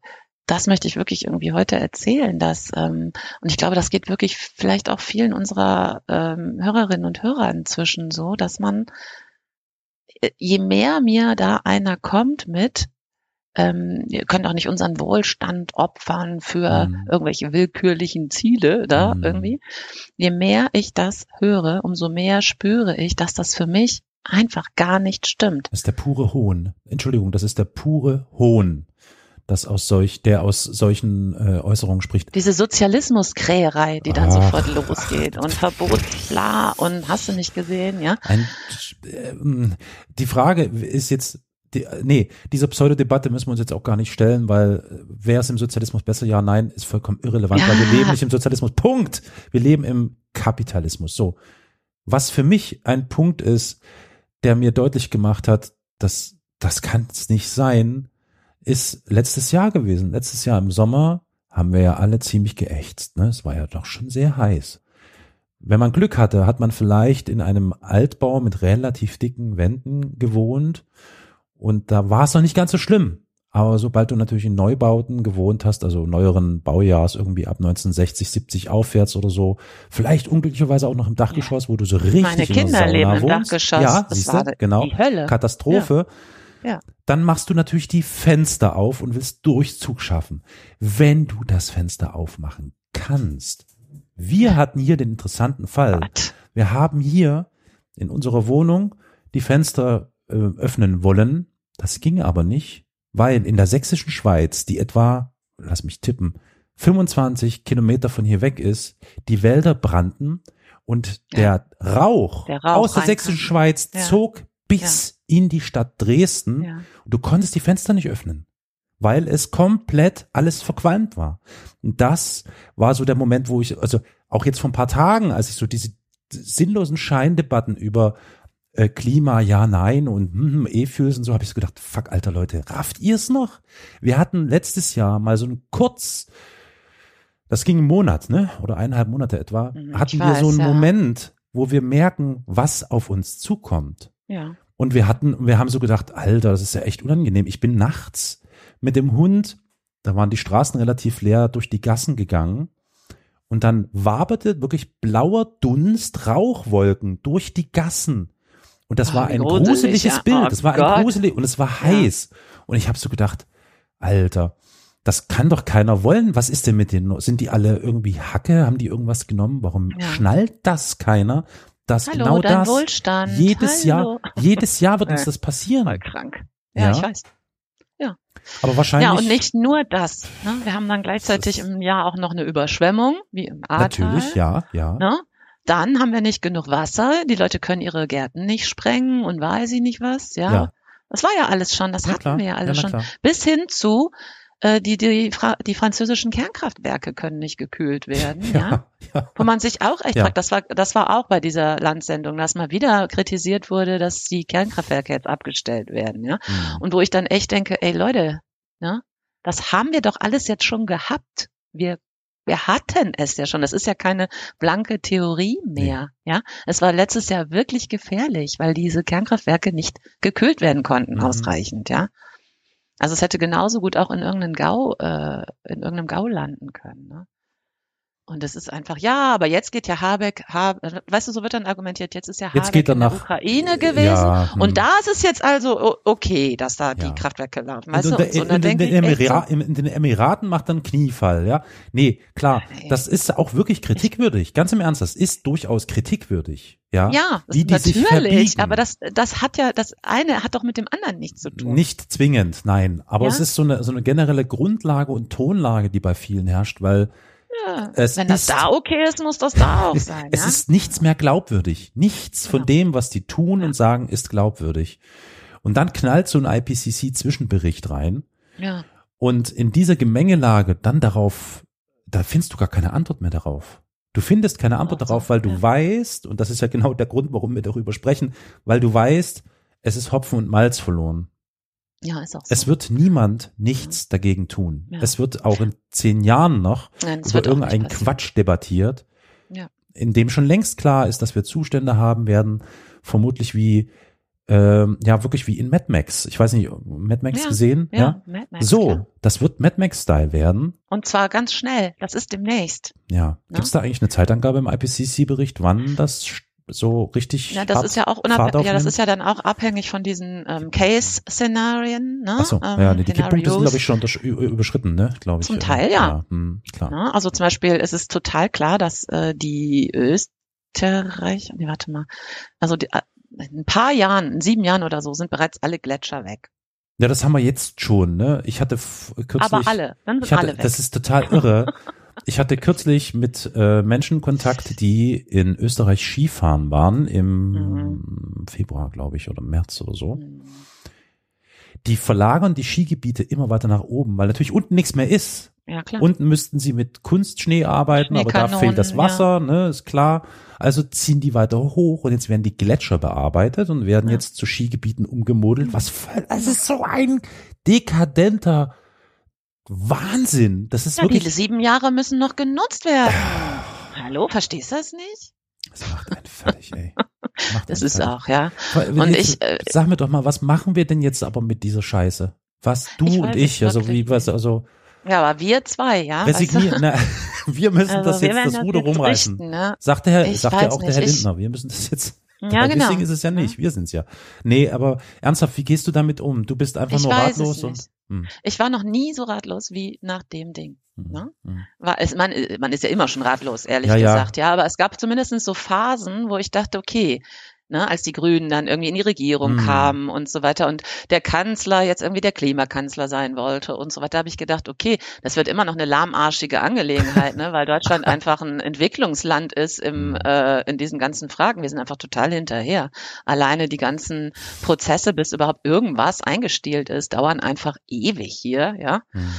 das möchte ich wirklich irgendwie heute erzählen, dass ähm, und ich glaube, das geht wirklich vielleicht auch vielen unserer ähm, Hörerinnen und Hörer inzwischen so, dass man äh, je mehr mir da einer kommt mit ähm, ihr könnt auch nicht unseren Wohlstand opfern für mhm. irgendwelche willkürlichen Ziele da mhm. irgendwie. Je mehr ich das höre, umso mehr spüre ich, dass das für mich einfach gar nicht stimmt. Das ist der pure Hohn. Entschuldigung, das ist der pure Hohn das aus solch, der aus solchen äh, Äußerungen spricht. Diese Sozialismuskräherei, die dann Ach, sofort losgeht und (laughs) Verbot, bla und hast du nicht gesehen, ja? Ein, äh, die Frage ist jetzt, die, nee, diese Pseudodebatte müssen wir uns jetzt auch gar nicht stellen, weil äh, wer ist im Sozialismus besser? Ja, nein, ist vollkommen irrelevant, ja. weil wir leben nicht im Sozialismus. Punkt. Wir leben im Kapitalismus. So. Was für mich ein Punkt ist, der mir deutlich gemacht hat, dass das kann es nicht sein, ist letztes Jahr gewesen. Letztes Jahr im Sommer haben wir ja alle ziemlich geächtzt. Ne? Es war ja doch schon sehr heiß. Wenn man Glück hatte, hat man vielleicht in einem Altbau mit relativ dicken Wänden gewohnt und da war es noch nicht ganz so schlimm. Aber sobald du natürlich in Neubauten gewohnt hast, also neueren Baujahrs irgendwie ab 1960, 70 aufwärts oder so, vielleicht unglücklicherweise auch noch im Dachgeschoss, wo du so richtig Meine Kinder leben im Dachgeschoss. Ja, das siehst du, genau. Die Hölle. Katastrophe. Ja. Ja. Dann machst du natürlich die Fenster auf und willst Durchzug schaffen. Wenn du das Fenster aufmachen kannst. Wir hatten hier den interessanten Fall. What? Wir haben hier in unserer Wohnung die Fenster äh, öffnen wollen. Das ging aber nicht, weil in der sächsischen Schweiz, die etwa, lass mich tippen, 25 Kilometer von hier weg ist, die Wälder brannten und der, ja. Rauch, der Rauch, aus der sächsischen Schweiz ja. zog bis ja. in die Stadt Dresden. Ja. Und du konntest die Fenster nicht öffnen, weil es komplett alles verqualmt war. Und das war so der Moment, wo ich, also auch jetzt vor ein paar Tagen, als ich so diese sinnlosen Scheindebatten über äh, Klima, ja, nein und hm, E-Fuels und so, habe ich so gedacht, fuck, alter Leute, rafft ihr es noch? Wir hatten letztes Jahr mal so ein kurz das ging einen Monat, ne? Oder eineinhalb Monate etwa, Mhm, hatten wir weiß, so einen ja. Moment, wo wir merken, was auf uns zukommt. Ja. Und wir hatten, wir haben so gedacht, Alter, das ist ja echt unangenehm. Ich bin nachts mit dem Hund, da waren die Straßen relativ leer, durch die Gassen gegangen. Und dann waberte wirklich blauer Dunst, Rauchwolken durch die Gassen. Und das Oh, war ein gruselig, gruseliges ja. Bild. Oh das war Gott. ein gruselig und es war heiß. Und ich habe so gedacht, Alter, das kann doch keiner wollen. Was ist denn mit denen? Sind die alle irgendwie Hacke? Haben die irgendwas genommen? Warum Ja. schnallt das keiner? Dass Hallo, genau dein das Wohlstand. jedes Hallo. Jahr, jedes Jahr wird uns Äh, das passieren. Voll krank. Ja, Ja. ich weiß. Aber wahrscheinlich. Ja, und nicht nur das. Ne? Wir haben dann gleichzeitig im Jahr auch noch eine Überschwemmung, wie im Ahrtal. Natürlich, ja, ja. Ne? Dann haben wir nicht genug Wasser. Die Leute können ihre Gärten nicht sprengen und weiß ich nicht was. Ja. Ja. Das war ja alles schon. Das Ja, hatten klar. wir ja Ja, alles na schon. klar. Bis hin zu äh, die die, Fra die französischen Kernkraftwerke können nicht gekühlt werden. (laughs) ja. Ja. Wo man sich auch echt Ja. fragt, das war, das war auch bei dieser Landsendung, dass mal wieder kritisiert wurde, dass die Kernkraftwerke jetzt abgestellt werden, ja. Hm. Und wo ich dann echt denke, ey Leute, ne, das haben wir doch alles jetzt schon gehabt. Wir, wir hatten es ja schon. Das ist ja keine blanke Theorie mehr, ja. Es war letztes Jahr wirklich gefährlich, weil diese Kernkraftwerke nicht gekühlt werden konnten Mhm. ausreichend, ja. Also es hätte genauso gut auch in irgendeinem Gau, äh, in irgendeinem Gau landen können, ne. Und es ist einfach, ja, aber jetzt geht ja Habeck, Habe, weißt du, so wird dann argumentiert, jetzt ist ja Jetzt Habeck geht er in der nach- Ukraine gewesen Ja, hm. und da ist es jetzt also okay, dass da die Ja. Kraftwerke laufen. Weißt Und du, in, und so, in, und in, denke den Emira so, in, in den Emiraten macht dann Kniefall, ja. Nee, klar, Nee. das ist auch wirklich kritikwürdig. Ganz im Ernst, das ist durchaus kritikwürdig, ja. ja, die, die natürlich, aber das, das hat ja, das eine hat doch mit dem anderen nichts zu tun. Nicht zwingend, nein. Aber Ja? es ist so eine, so eine generelle Grundlage und Tonlage, die bei vielen herrscht, weil ja. es Wenn das ist- da okay ist, muss das da auch (laughs) sein. es ja? ist nichts mehr glaubwürdig. Nichts von Genau. dem, was die tun und sagen, ist glaubwürdig. Und dann knallt so ein IPCC-Zwischenbericht rein. ja. Und in dieser Gemengelage dann darauf, da findest du gar keine Antwort mehr darauf. Du findest keine Antwort darauf, weil du ja. weißt, und das ist ja genau der Grund, warum wir darüber sprechen, weil du weißt, es ist Hopfen und Malz verloren. Ja, ist auch so. Es wird niemand nichts dagegen tun. Ja. Es wird auch in zehn Jahren noch Nein, es über irgendeinen passieren. Quatsch debattiert, Ja. in dem schon längst klar ist, dass wir Zustände haben werden, vermutlich wie, ähm, ja, wirklich wie in Mad Max. Ich weiß nicht, Mad Max Ja, gesehen? Ja, Mad Max, So, das wird Mad Max-Style werden. Und zwar ganz schnell. Das ist demnächst. Ja. Ja. Gibt es da eigentlich eine Zeitangabe im IPCC-Bericht, wann das so richtig Ja, das Fahrt- ist ja auch unabhängig, ja, das ist ja dann auch abhängig von diesen ähm, Case-Szenarien, ne? Ach so, ähm, ja, die Kipppunkte sind, glaube ich, schon überschritten, ne? Glaube ich. Zum Teil, ja. hm, klar. Ne? Also zum Beispiel ist es total klar, dass äh, die Österreich, nee, warte mal, also die, äh, in ein paar Jahren, in sieben Jahren oder so, sind bereits alle Gletscher weg. Ja, das haben wir jetzt schon, ne? Ich hatte kürzlich. Aber alle, dann sind hatte, alle weg. das ist total irre. (laughs) Ich hatte kürzlich mit äh, Menschen Kontakt, die in Österreich Skifahren waren im Mhm. Februar, glaube ich, oder März oder so. Die verlagern die Skigebiete immer weiter nach oben, weil natürlich unten nichts mehr ist. Ja, klar. Unten müssten sie mit Kunstschnee arbeiten, aber da fehlt das Wasser, ne, ist klar. Also ziehen die weiter hoch und jetzt werden die Gletscher bearbeitet und werden Ja. jetzt zu Skigebieten umgemodelt. Was voll, es ist so ein dekadenter Wahnsinn. Das ist ja, die wirklich, sieben Jahre müssen noch genutzt werden. Hallo, verstehst du das nicht? das macht einen fertig, ey. Macht Das ist fertig. auch, ja. Und jetzt, ich, äh, sag mir doch mal, was machen wir denn jetzt aber mit dieser Scheiße? Was du Ich und ich, also wie was, also Ja, aber wir zwei, ja. resignieren. Na, (laughs) wir müssen also, das jetzt das Ruder rumreißen. richten, ne? Sagte Herr, Ich sagte weiß auch der nicht, Herr ich- Lindner, wir müssen das jetzt. Ja, (laughs) genau. Wissing ist es ja nicht, wir sind's ja. Nee, aber ernsthaft, wie gehst du damit um? Du bist einfach Ich nur ratlos und. Hm, Ich war noch nie so ratlos wie nach dem Ding. hm, Ne? hm. War es, man, man ist ja immer schon ratlos, ehrlich Ja, ja. gesagt, ja. Aber es gab zumindest so Phasen, wo ich dachte, okay, ne, als die Grünen dann irgendwie in die Regierung Mhm. kamen und so weiter und der Kanzler jetzt irgendwie der Klimakanzler sein wollte und so weiter, habe ich gedacht, okay, das wird immer noch eine lahmarschige Angelegenheit, ne, weil Deutschland (laughs) einfach ein Entwicklungsland ist im, Mhm. äh, in diesen ganzen Fragen. Wir sind einfach total hinterher. Alleine die ganzen Prozesse, bis überhaupt irgendwas eingestielt ist, dauern einfach ewig hier, ja. Hm.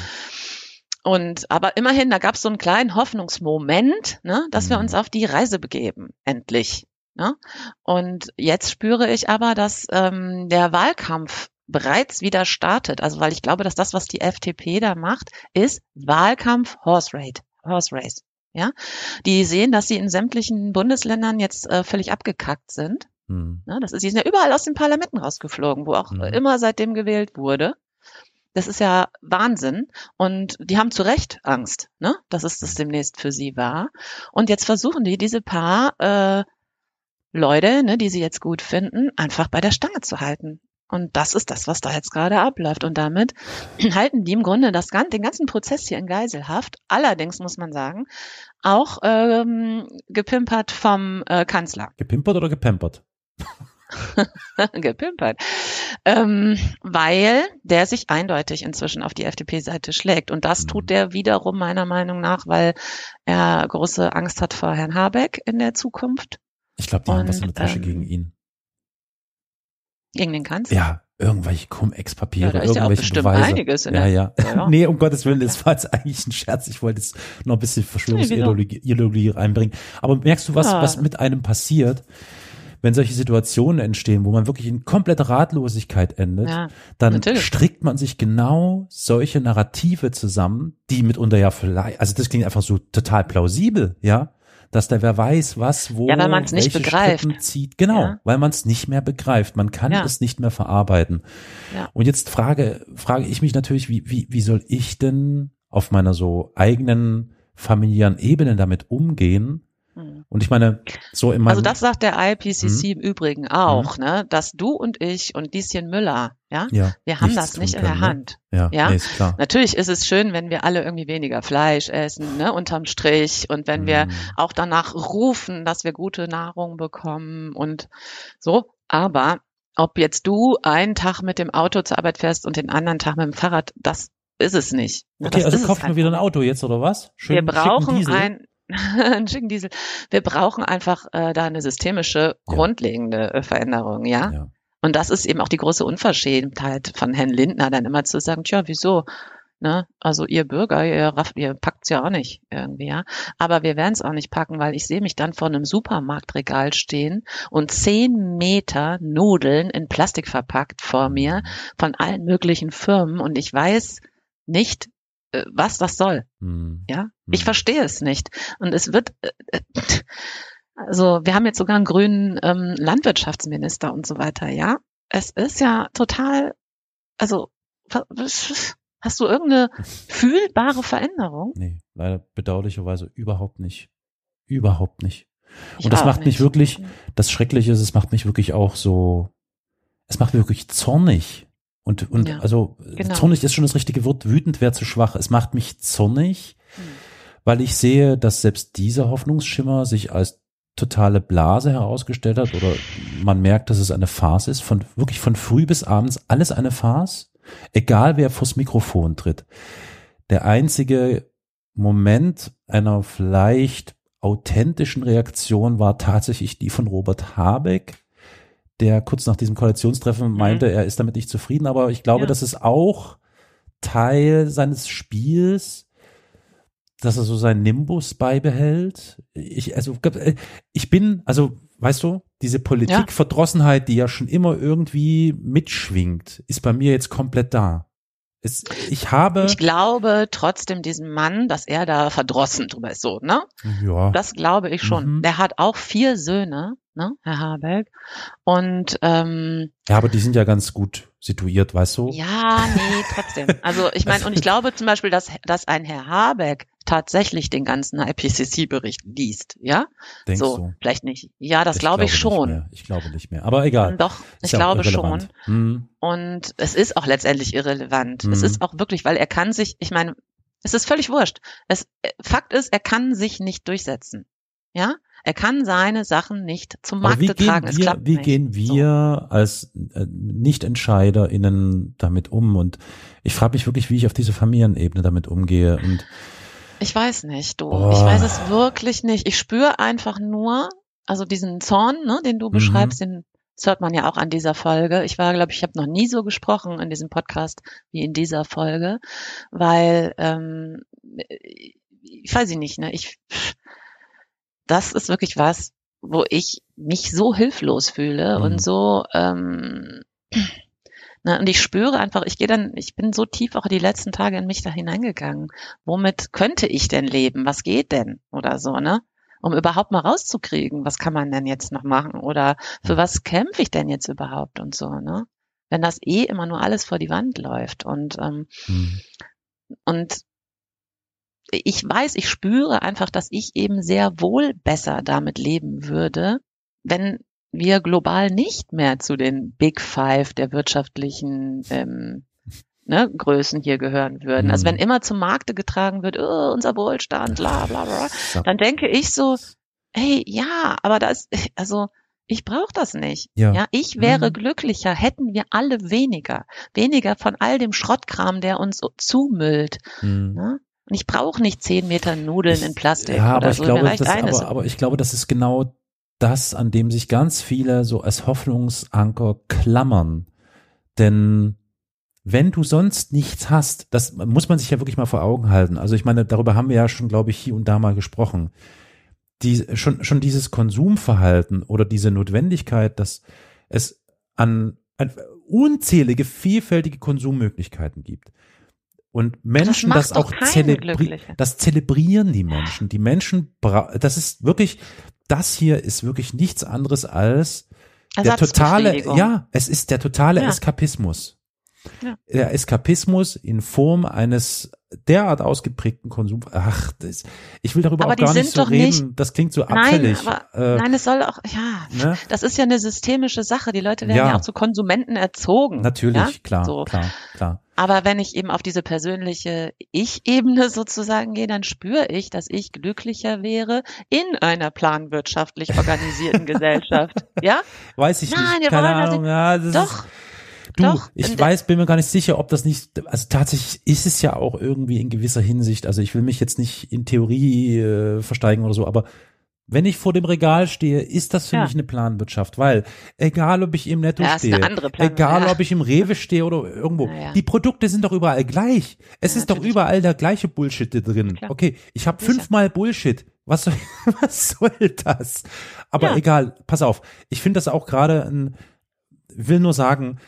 Und aber immerhin, da gab es so einen kleinen Hoffnungsmoment, ne, dass wir Mhm. uns auf die Reise begeben, endlich. Ne? Und jetzt spüre ich aber, dass ähm, der Wahlkampf bereits wieder startet. Also weil ich glaube, dass das, was die FDP da macht, ist Wahlkampf Horse Race. Horse Race. Ja, die sehen, dass sie in sämtlichen Bundesländern jetzt äh, völlig abgekackt sind. Hm. Ja, das ist, die sind ja überall aus den Parlamenten rausgeflogen, wo auch hm. immer seitdem gewählt wurde. Das ist ja Wahnsinn. Und die haben zu Recht Angst, ne? dass es das demnächst für sie war. Und jetzt versuchen die, diese paar äh, Leute, ne, die sie jetzt gut finden, einfach bei der Stange zu halten. Und das ist das, was da jetzt gerade abläuft. Und damit (clears throat) halten die im Grunde das, den ganzen Prozess hier in Geiselhaft. Allerdings muss man sagen, auch ähm, gepimpert vom äh, Kanzler. Gepimpert oder gepampert? (laughs) gepimpert. Ähm, weil der sich eindeutig inzwischen auf die FDP-Seite schlägt. Und das tut mhm. der wiederum meiner Meinung nach, weil er große Angst hat vor Herrn Habeck in der Zukunft. Ich glaube, die Und, haben was in der Tasche ähm, gegen ihn. Gegen den Kanzler? Ja, irgendwelche Cum-Ex-Papiere, ja, da ist irgendwelche ja bestimmt Beweise. einiges in ja, ja, ja, ja. nee, um Gottes Willen, das war jetzt eigentlich ein Scherz. Ich wollte jetzt noch ein bisschen Verschwörungsideologie reinbringen. Aber merkst du, was, ja. was mit einem passiert? wenn solche Situationen entstehen, wo man wirklich in kompletter Ratlosigkeit endet, ja, dann natürlich. strickt man sich genau solche Narrative zusammen, die mitunter ja vielleicht, also das klingt einfach so total plausibel, ja, dass der wer weiß, was, wo, ja, weil man es nicht begreift. zieht. Genau, ja. weil man es nicht mehr begreift. Man kann ja. es nicht mehr verarbeiten. Ja. Und jetzt frage, frage ich mich natürlich, wie, wie, wie soll ich denn auf meiner so eigenen familiären Ebene damit umgehen. Und ich meine, so in meinem Also das sagt der IPCC mhm. im Übrigen auch, mhm. ne, dass du und ich und Lieschen Müller, ja, ja wir haben das nicht in der ne? Hand. Ne? Ja, ja? Nee, ist klar. Natürlich ist es schön, wenn wir alle irgendwie weniger Fleisch essen, ne, unterm Strich und wenn mhm. wir auch danach rufen, dass wir gute Nahrung bekommen und so, aber ob jetzt du einen Tag mit dem Auto zur Arbeit fährst und den anderen Tag mit dem Fahrrad, das ist es nicht. Okay, das also kauft man wieder ein Auto jetzt oder was? Schön wir brauchen ein (laughs) ein schicken Diesel. Wir brauchen einfach äh, da eine systemische, grundlegende äh, Veränderung, ja? ja? Und das ist eben auch die große Unverschämtheit von Herrn Lindner, dann immer zu sagen, tja, wieso? Ne? Also ihr Bürger, ihr, ihr packt's ja auch nicht irgendwie, ja. Aber wir werden es auch nicht packen, weil ich sehe mich dann vor einem Supermarktregal stehen und zehn Meter Nudeln in Plastik verpackt vor mir von allen möglichen Firmen und ich weiß nicht, äh, was das soll. Hm. Ja, hm. ich verstehe es nicht. Und es wird, äh, äh, also wir haben jetzt sogar einen grünen ähm, Landwirtschaftsminister und so weiter. Ja, es ist ja total, also hast du irgendeine (laughs) fühlbare Veränderung? Nee, leider bedauerlicherweise überhaupt nicht. Überhaupt nicht. Und ich das macht nicht. mich wirklich, das Schreckliche ist, es macht mich wirklich auch so, es macht mich wirklich zornig. Und, und ja, also genau. zornig ist schon das richtige Wort, wütend wäre zu schwach. Es macht mich zornig, hm. weil ich sehe, dass selbst dieser Hoffnungsschimmer sich als totale Blase herausgestellt hat oder man merkt, dass es eine Farce ist, von wirklich von früh bis abends alles eine Farce, egal wer vors Mikrofon tritt. Der einzige Moment einer vielleicht authentischen Reaktion war tatsächlich die von Robert Habeck, der kurz nach diesem Koalitionstreffen mhm. meinte, mhm. er ist damit nicht zufrieden, aber ich glaube, ja. das ist auch Teil seines Spiels, dass er so seinen Nimbus beibehält. Ich, also, äh, ich bin, also, weißt du, diese Politikverdrossenheit, die ja schon immer irgendwie mitschwingt, ist bei mir jetzt komplett da. Es, ich habe. Ich glaube trotzdem diesem Mann, dass er da verdrossen drüber ist, so, ne? Ja. Das glaube ich schon. Mhm. Der hat auch vier Söhne ne, Herr Habeck. Und ähm, ja, aber die sind ja ganz gut situiert, weißt du? Ja, nee, trotzdem. Also ich meine, (laughs) und ich glaube zum Beispiel, dass, dass ein Herr Habeck tatsächlich den ganzen IPCC-Bericht liest, ja? Denkst so, du? vielleicht nicht. Ja, das ich glaube ich schon. Ich glaube nicht mehr. Aber egal. Doch, ich ja glaube schon. Hm. Und es ist auch letztendlich irrelevant. Hm. Es ist auch wirklich, weil er kann sich, ich meine, es ist völlig wurscht. Es, Fakt ist, er kann sich nicht durchsetzen. Ja? Er kann seine Sachen nicht zum Markt tragen. Wir, es klappt wie nicht. gehen wir so. als äh, NichtentscheiderInnen damit um? Und ich frage mich wirklich, wie ich auf dieser Familienebene damit umgehe. Und ich weiß nicht, du. Oh. Ich weiß es wirklich nicht. Ich spüre einfach nur, also diesen Zorn, ne, den du mhm. beschreibst, den das hört man ja auch an dieser Folge. Ich war, glaube ich, ich habe noch nie so gesprochen in diesem Podcast wie in dieser Folge, weil ähm, ich weiß ich nicht, ne? Ich das ist wirklich was, wo ich mich so hilflos fühle mhm. und so, ähm, (clears throat) Ne? Und ich spüre einfach, ich gehe dann, ich bin so tief auch die letzten Tage in mich da hineingegangen. Womit könnte ich denn leben? Was geht denn? Oder so, ne? Um überhaupt mal rauszukriegen, was kann man denn jetzt noch machen? Oder für was kämpfe ich denn jetzt überhaupt und so, ne? Wenn das eh immer nur alles vor die Wand läuft. Und, ähm, hm. und ich weiß, ich spüre einfach, dass ich eben sehr wohl besser damit leben würde, wenn wir global nicht mehr zu den Big Five der wirtschaftlichen ähm, ne, Größen hier gehören würden. Mhm. Also wenn immer zum Markte getragen wird, oh, unser Wohlstand, bla bla bla, dann denke ich so, hey, ja, aber das, (laughs) also ich brauche das nicht. Ja. ja, ich wäre mhm. glücklicher, hätten wir alle weniger, weniger von all dem Schrottkram, der uns zumüllt. Mhm. Ne? Und ich brauche nicht zehn Meter Nudeln in Plastik ja, aber ich so. Glaube, das, aber, aber ich glaube, das ist genau das, an dem sich ganz viele so als Hoffnungsanker klammern. Denn wenn du sonst nichts hast, das muss man sich ja wirklich mal vor Augen halten. Also ich meine, darüber haben wir ja schon, glaube ich, hier und da mal gesprochen. Die, schon, schon dieses Konsumverhalten oder diese Notwendigkeit, dass es an, an unzählige, vielfältige Konsummöglichkeiten gibt. Und Menschen das, das auch zelebrieren, das zelebrieren die Menschen. Die Menschen, das ist wirklich, das hier ist wirklich nichts anderes als der totale, ja, es ist der totale ja. Eskapismus. Ja. Der Eskapismus in Form eines derart ausgeprägten Konsum. Ach, das, ich will darüber aber auch gar nicht so reden. Nicht, das klingt so abfällig. Nein, aber, äh, nein, es soll auch, ja, ne? das ist ja eine systemische Sache. Die Leute werden ja, ja auch zu Konsumenten erzogen. Natürlich, klar, so. klar, klar. Aber wenn ich eben auf diese persönliche Ich-Ebene sozusagen gehe, dann spüre ich, dass ich glücklicher wäre in einer planwirtschaftlich organisierten (laughs) Gesellschaft. Ja? Weiß ich Nein, nicht. Keine Ahnung. Ja, das doch. Ist, Du, Doch, ich weiß, bin mir gar nicht sicher, ob das nicht, also tatsächlich ist es ja auch irgendwie in gewisser Hinsicht, also ich will mich jetzt nicht in Theorie äh, versteigen oder so, aber wenn ich vor dem Regal stehe, ist das für ja. mich eine Planwirtschaft, weil egal ob ich im Netto ja, stehe, egal ja. ob ich im Rewe stehe oder irgendwo, die Produkte sind doch überall gleich. Es ist natürlich. doch überall der gleiche Bullshit drin. Okay, ich habe fünfmal Bullshit. Was soll, (laughs) was soll das? Aber egal, pass auf. Ich finde das auch gerade ein, will nur sagen,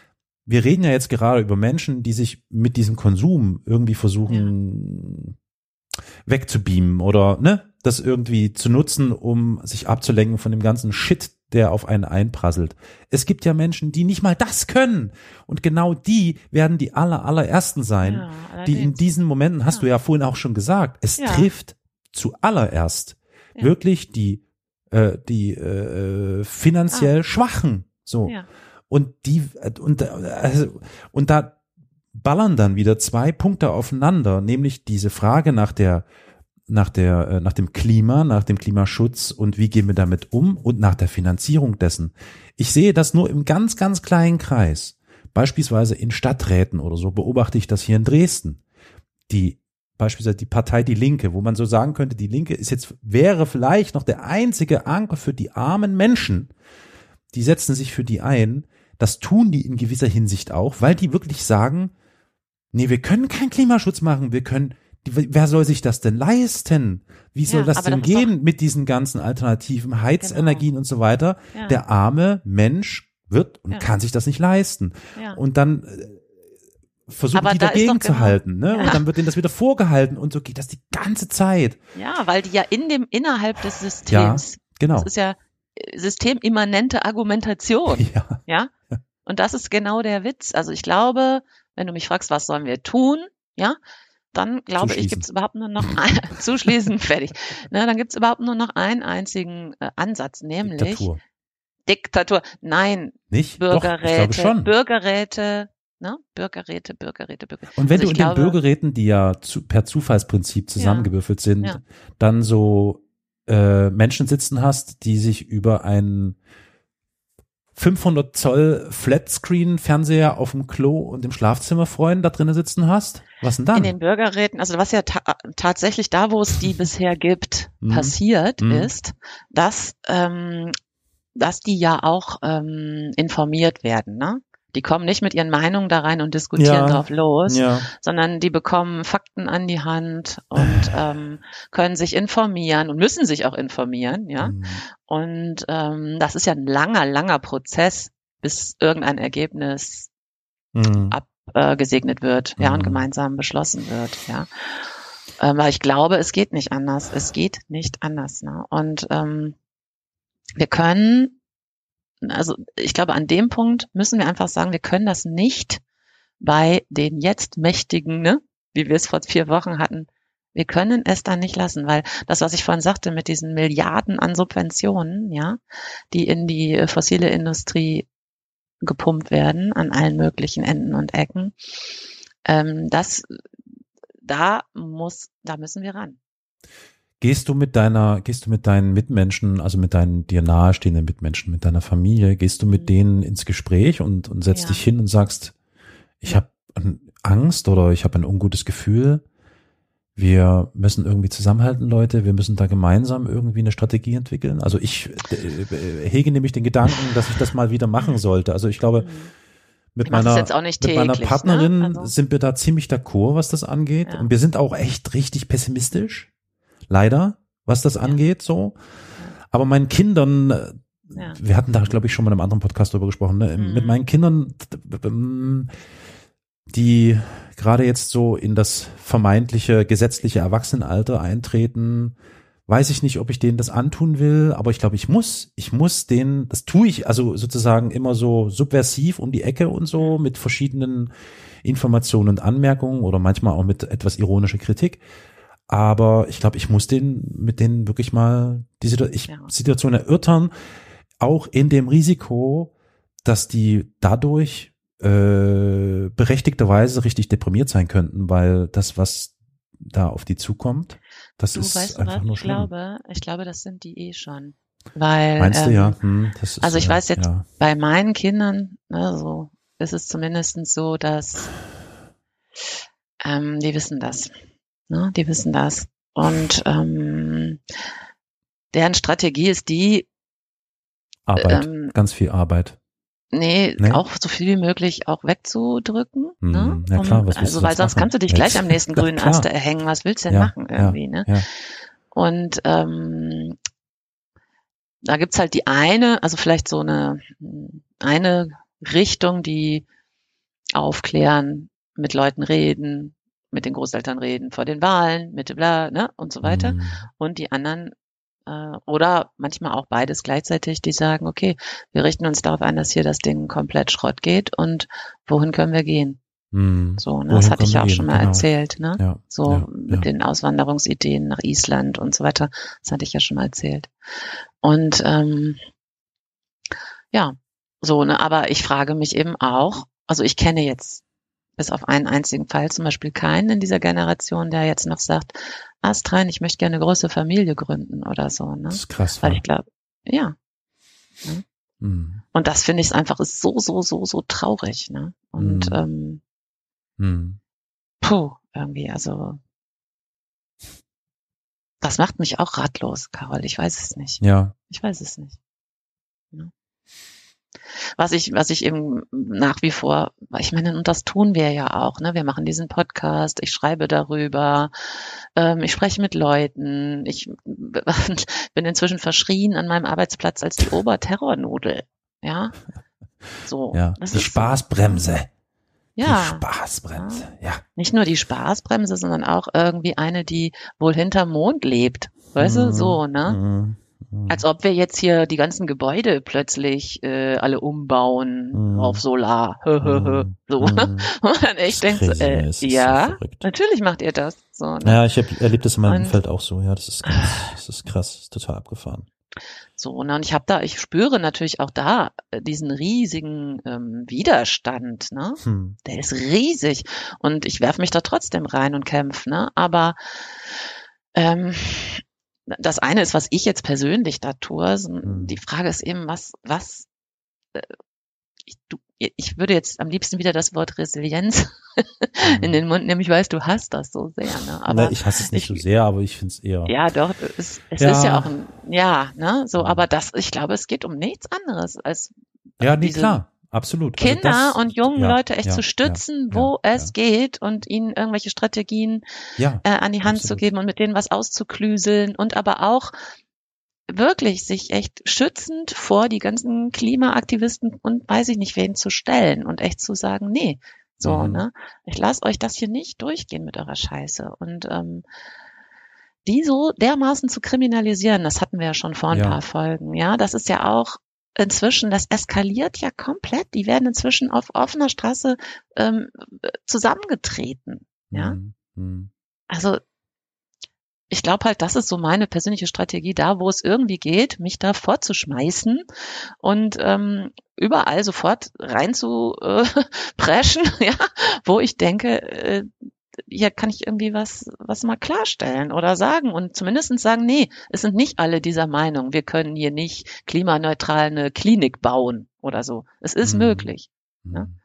wir reden ja jetzt gerade über Menschen, die sich mit diesem Konsum irgendwie versuchen wegzubeamen oder ne, das irgendwie zu nutzen, um sich abzulenken von dem ganzen Shit, der auf einen einprasselt. Es gibt ja Menschen, die nicht mal das können. Und genau die werden die aller, allerersten sein, ja, die in diesen Momenten, hast ja. du ja vorhin auch schon gesagt, es trifft zuallererst wirklich die, äh, die äh, finanziell ah. Schwachen. So. Ja. Und die, und, also, und da ballern dann wieder zwei Punkte aufeinander, nämlich diese Frage nach der, nach der, äh, nach dem Klima, nach dem Klimaschutz und wie gehen wir damit um und nach der Finanzierung dessen. Ich sehe das nur im ganz, ganz kleinen Kreis. Beispielsweise in Stadträten oder so beobachte ich das hier in Dresden. Die beispielsweise die Partei Die Linke, wo man so sagen könnte, die Linke ist jetzt, wäre vielleicht noch der einzige Anker für die armen Menschen. Die setzen sich für die ein, das tun die in gewisser Hinsicht auch, weil die wirklich sagen, nee, wir können keinen Klimaschutz machen, wir können, wer soll sich das denn leisten? Wie soll ja, das denn das gehen mit diesen ganzen alternativen Heizenergien genau. und so weiter? Ja. Der arme Mensch wird und ja. kann sich das nicht leisten. Und dann äh, versuchen aber die da dagegen zu genau, halten, ne? Und dann wird denen das wieder vorgehalten und so geht das die ganze Zeit. Ja, weil die ja in dem innerhalb des Systems. Ja, genau. Das ist ja systemimmanente Argumentation. (laughs) Ja. ja. Und das ist genau der Witz. Also ich glaube, wenn du mich fragst, was sollen wir tun, ja, dann glaube ich, gibt es überhaupt nur noch ein, (laughs) (laughs) zuschließen, fertig. Ne, dann gibt es überhaupt nur noch einen einzigen äh, Ansatz, nämlich Diktatur. Diktatur. Nein, nicht Bürgerräte, Doch, schon. Bürgerräte, ne? Bürgerräte, Bürgerräte, Bürgerräte. Und wenn also du in glaube, den Bürgerräten, die ja zu, per Zufallsprinzip zusammengewürfelt sind, ja. dann so äh, Menschen sitzen hast, die sich über einen 500 Zoll Flatscreen Fernseher auf dem Klo und im Schlafzimmer freuen, da drinnen sitzen hast? Was denn dann? In den Bürgerräten, also was ja ta tatsächlich da, wo es die (laughs) bisher gibt, mhm. passiert mhm. ist, dass ähm, dass die ja auch ähm, informiert werden, ne? Die kommen nicht mit ihren Meinungen da rein und diskutieren ja, drauf los, ja. sondern die bekommen Fakten an die Hand und (sighs) ähm, können sich informieren und müssen sich auch informieren, ja. Mhm. Und ähm, das ist ja ein langer, langer Prozess, bis irgendein Ergebnis mhm. abgesegnet wird, ja, und mhm. gemeinsam beschlossen wird, ja. Ähm, weil ich glaube, es geht nicht anders. Es geht nicht anders. Ne? Und ähm, wir können, also ich glaube, an dem Punkt müssen wir einfach sagen, wir können das nicht bei den jetzt Mächtigen, ne, wie wir es vor vier Wochen hatten, wir können es dann nicht lassen, weil das, was ich vorhin sagte, mit diesen Milliarden an Subventionen, ja, die in die äh, fossile Industrie gepumpt werden, an allen möglichen Enden und Ecken, ähm, das, da muss, da müssen wir ran. Gehst du mit deiner, gehst du mit deinen Mitmenschen, also mit deinen dir nahestehenden Mitmenschen, mit deiner Familie, gehst du mit mhm. denen ins Gespräch und, und setzt ja. dich hin und sagst, ich habe Angst oder ich habe ein ungutes Gefühl, wir müssen irgendwie zusammenhalten, Leute. Wir müssen da gemeinsam irgendwie eine Strategie entwickeln. Also ich äh, hege nämlich den Gedanken, dass ich das mal wieder machen sollte. Also ich glaube, mit meiner, täglich, mit meiner ne? Partnerin ne? also. sind wir da ziemlich d'accord, was das angeht. Ja. Und wir sind auch echt richtig pessimistisch. Leider, was das angeht, so. Aber meinen Kindern, äh, ja. wir hatten da, glaube ich, schon mal in einem anderen Podcast drüber gesprochen, ne? Mhm. mit meinen Kindern, die gerade jetzt so in das vermeintliche gesetzliche Erwachsenenalter eintreten, weiß ich nicht, ob ich denen das antun will, aber ich glaube, ich muss, ich muss denen, das tue ich also sozusagen immer so subversiv um die Ecke und so mit verschiedenen Informationen und Anmerkungen oder manchmal auch mit etwas ironischer Kritik. Aber ich glaube, ich muss den mit denen wirklich mal die Situation erörtern, auch in dem Risiko, dass die dadurch äh, berechtigterweise richtig deprimiert sein könnten, weil das, was da auf die zukommt, das du, ist weißt einfach was? nur schlimm. Ich glaube, ich glaube, das sind die eh schon. Weil, Meinst ähm, du ja? Hm, ist, also ich äh, weiß jetzt ja. bei meinen Kindern, ne, so ist es zumindest so, dass ähm, die wissen das. Ne? Die wissen das. Und ähm, deren Strategie ist die, Arbeit, ähm, ganz viel Arbeit. Nee, nee, auch so viel wie möglich auch wegzudrücken. Hm, ne? Ja klar, was also weil sonst machen? kannst du dich gleich am nächsten (laughs) grünen Ast erhängen. Was willst du denn ja, machen irgendwie? ne? Ja. Und ähm, da gibt's halt die eine, also vielleicht so eine eine Richtung, die aufklären, mit Leuten reden, mit den Großeltern reden vor den Wahlen, mit bla, ne und so weiter. Mhm. Und die anderen äh, oder manchmal auch beides gleichzeitig, die sagen, okay, wir richten uns darauf ein, dass hier das Ding komplett Schrott geht und wohin können wir gehen? Hm. So, ne, das hatte ich ja auch schon mal genau. erzählt, ne? Ja, so ja, mit ja. den Auswanderungsideen nach Island und so weiter. Das hatte ich ja schon mal erzählt. Und ähm, ja, so, ne, aber ich frage mich eben auch, also ich kenne jetzt bis auf einen einzigen Fall zum Beispiel keinen in dieser Generation, der jetzt noch sagt, astrein, ich möchte gerne eine große Familie gründen oder so. Ne? Das ist krass. Weil ich glaube, ja. Ne? Mhm. Und das finde ich einfach ist so, so, so, so traurig. Ne? Und mhm. ähm, mhm. puh, irgendwie, also das macht mich auch ratlos, Carol. Ich weiß es nicht. Ja. Ich weiß es nicht. Ne? Was ich, was ich eben nach wie vor, ich meine, und das tun wir ja auch, ne? Wir machen diesen Podcast, ich schreibe darüber, ähm, ich spreche mit Leuten, ich (laughs) bin inzwischen verschrien an meinem Arbeitsplatz als die Oberterrornudel. Ja. So. (laughs) Ja, die Spaßbremse. So. Ja. Die Spaßbremse, ja. ja. Nicht nur die Spaßbremse, sondern auch irgendwie eine, die wohl hinterm Mond lebt. Weißt mhm. du, so, ne? Mhm. Mhm. Als ob wir jetzt hier die ganzen Gebäude plötzlich äh, alle umbauen mhm. auf Solar. Mhm. so. Mhm. (laughs) Und dann echt denkst, äh, ja, so natürlich macht ihr das. So, ne? Ja, ich erlebe das in meinem Umfeld auch so. Ja, das ist krass. Das ist krass, das ist total abgefahren. So, und ich habe da, ich spüre natürlich auch da äh, diesen riesigen ähm, Widerstand, ne? Hm. Der ist riesig. Und ich werf mich da trotzdem rein und kämpfe, ne? Aber ähm, das eine ist, was ich jetzt persönlich da tue. Mhm. Die Frage ist eben, was, was, äh, ich, du, ich würde jetzt am liebsten wieder das Wort Resilienz (laughs) in mhm. den Mund nehmen. Ich weiß, du hast das so sehr, ne? Aber Na, ich hasse es nicht ich, so sehr, aber ich finde es eher. Ja, doch, es, es ja. ist ja auch ein, ja, ne? So, aber das, ich glaube, es geht um nichts anderes als ja, nee, klar. Absolut. Also Kinder also das, und jungen ja, Leute echt ja, zu stützen, ja, wo es geht und ihnen irgendwelche Strategien äh, an die Hand absolut. zu geben und mit denen was auszuklüseln und aber auch wirklich sich echt schützend vor die ganzen Klimaaktivisten und weiß ich nicht wen zu stellen und echt zu sagen, nee, so, mhm. ne? Ich lasse euch das hier nicht durchgehen mit eurer Scheiße. Und ähm, die so dermaßen zu kriminalisieren, das hatten wir ja schon vor ein ja. paar Folgen, ja, das ist ja auch inzwischen, das eskaliert ja komplett. Die werden inzwischen auf offener Straße ähm, zusammengetreten. Ja. Mhm. mhm. Also ich glaube halt, das ist so meine persönliche Strategie, da wo es irgendwie geht, mich da vorzuschmeißen und ähm, überall sofort rein zu äh, (laughs) preschen, (laughs) ja, wo ich denke, äh, hier kann ich irgendwie was, was mal klarstellen oder sagen und zumindest sagen, nee, es sind nicht alle dieser Meinung, wir können hier nicht klimaneutral eine Klinik bauen oder so. Es ist mhm. möglich. Ja? Mhm.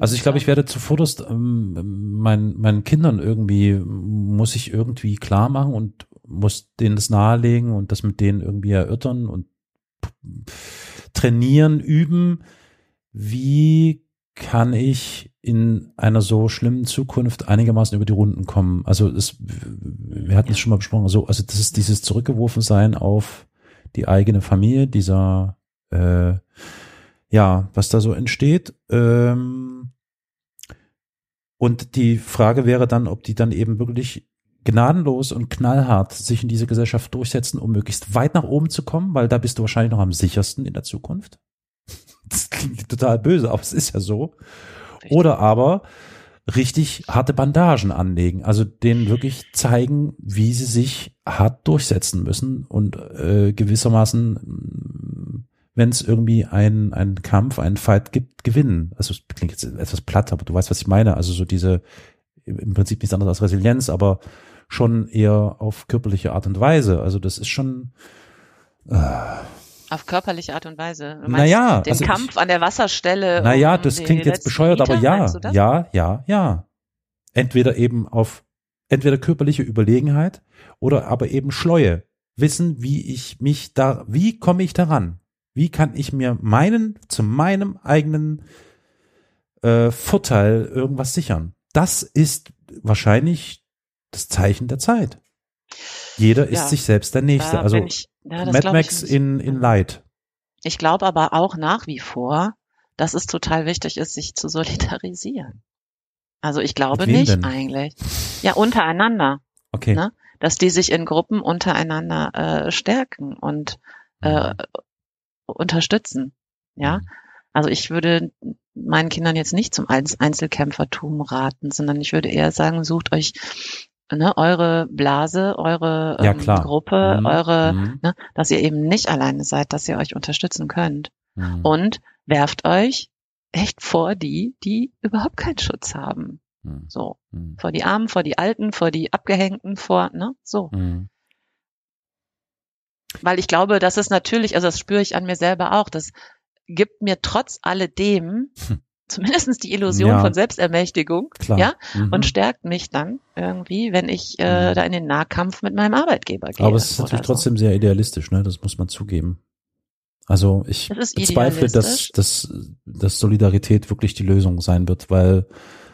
Also ich glaube, ich werde zuvorderst ähm, mein, meinen Kindern irgendwie, muss ich irgendwie klar machen und muss denen das nahelegen und das mit denen irgendwie erörtern und trainieren, üben. Wie kann ich in einer so schlimmen Zukunft einigermaßen über die Runden kommen? Also es, wir hatten es schon mal besprochen, also, also das ist dieses zurückgeworfen sein auf die eigene Familie, dieser äh, ja, was da so entsteht. Ähm, und die Frage wäre dann, ob die dann eben wirklich gnadenlos und knallhart sich in diese Gesellschaft durchsetzen, um möglichst weit nach oben zu kommen, weil da bist du wahrscheinlich noch am sichersten in der Zukunft. (laughs) Das klingt total böse, aber es ist ja so. Oder aber richtig harte Bandagen anlegen, also denen wirklich zeigen, wie sie sich hart durchsetzen müssen und äh, gewissermaßen wenn es irgendwie ein, ein Kampf, einen Fight gibt, gewinnen. Also es klingt jetzt etwas platt, aber du weißt, was ich meine. Also so diese, im Prinzip nichts anderes als Resilienz, aber schon eher auf körperliche Art und Weise. Also das ist schon. Äh, auf körperliche Art und Weise. Du naja, den also Kampf ich, an der Wasserstelle. Naja, um das klingt jetzt bescheuert, Liter, aber ja, ja, ja, ja. Entweder eben auf entweder körperliche Überlegenheit oder aber eben Schleue. Wissen, wie ich mich da, wie komme ich daran? Wie kann ich mir meinen, zu meinem eigenen äh, Vorteil irgendwas sichern? Das ist wahrscheinlich das Zeichen der Zeit. Jeder ja, ist sich selbst der Nächste. Also ich, ja, Mad Max in, in Light. Ich glaube aber auch nach wie vor, dass es total wichtig ist, sich zu solidarisieren. Also ich glaube nicht denn? eigentlich. Ja, untereinander. Okay. Ne? Dass die sich in Gruppen untereinander äh, stärken und äh, mhm unterstützen. Ja, mhm. also ich würde meinen Kindern jetzt nicht zum Einzelkämpfertum raten, sondern ich würde eher sagen, sucht euch ne, eure Blase, eure ja, ähm, Gruppe, mhm. eure, mhm. Ne, dass ihr eben nicht alleine seid, dass ihr euch unterstützen könnt. Mhm. Und werft euch echt vor die, die überhaupt keinen Schutz haben. Mhm. So. Mhm. Vor die Armen, vor die Alten, vor die Abgehängten, vor, ne, so. Weil ich glaube, das ist natürlich, also das spüre ich an mir selber auch, das gibt mir trotz alledem zumindestens die Illusion ja. von Selbstermächtigung, Klar. ja, mhm. und stärkt mich dann irgendwie, wenn ich äh, mhm. da in den Nahkampf mit meinem Arbeitgeber gehe. Aber es ist natürlich so. trotzdem sehr idealistisch, ne? Das muss man zugeben. Also ich bezweifle, dass, dass, dass Solidarität wirklich die Lösung sein wird, weil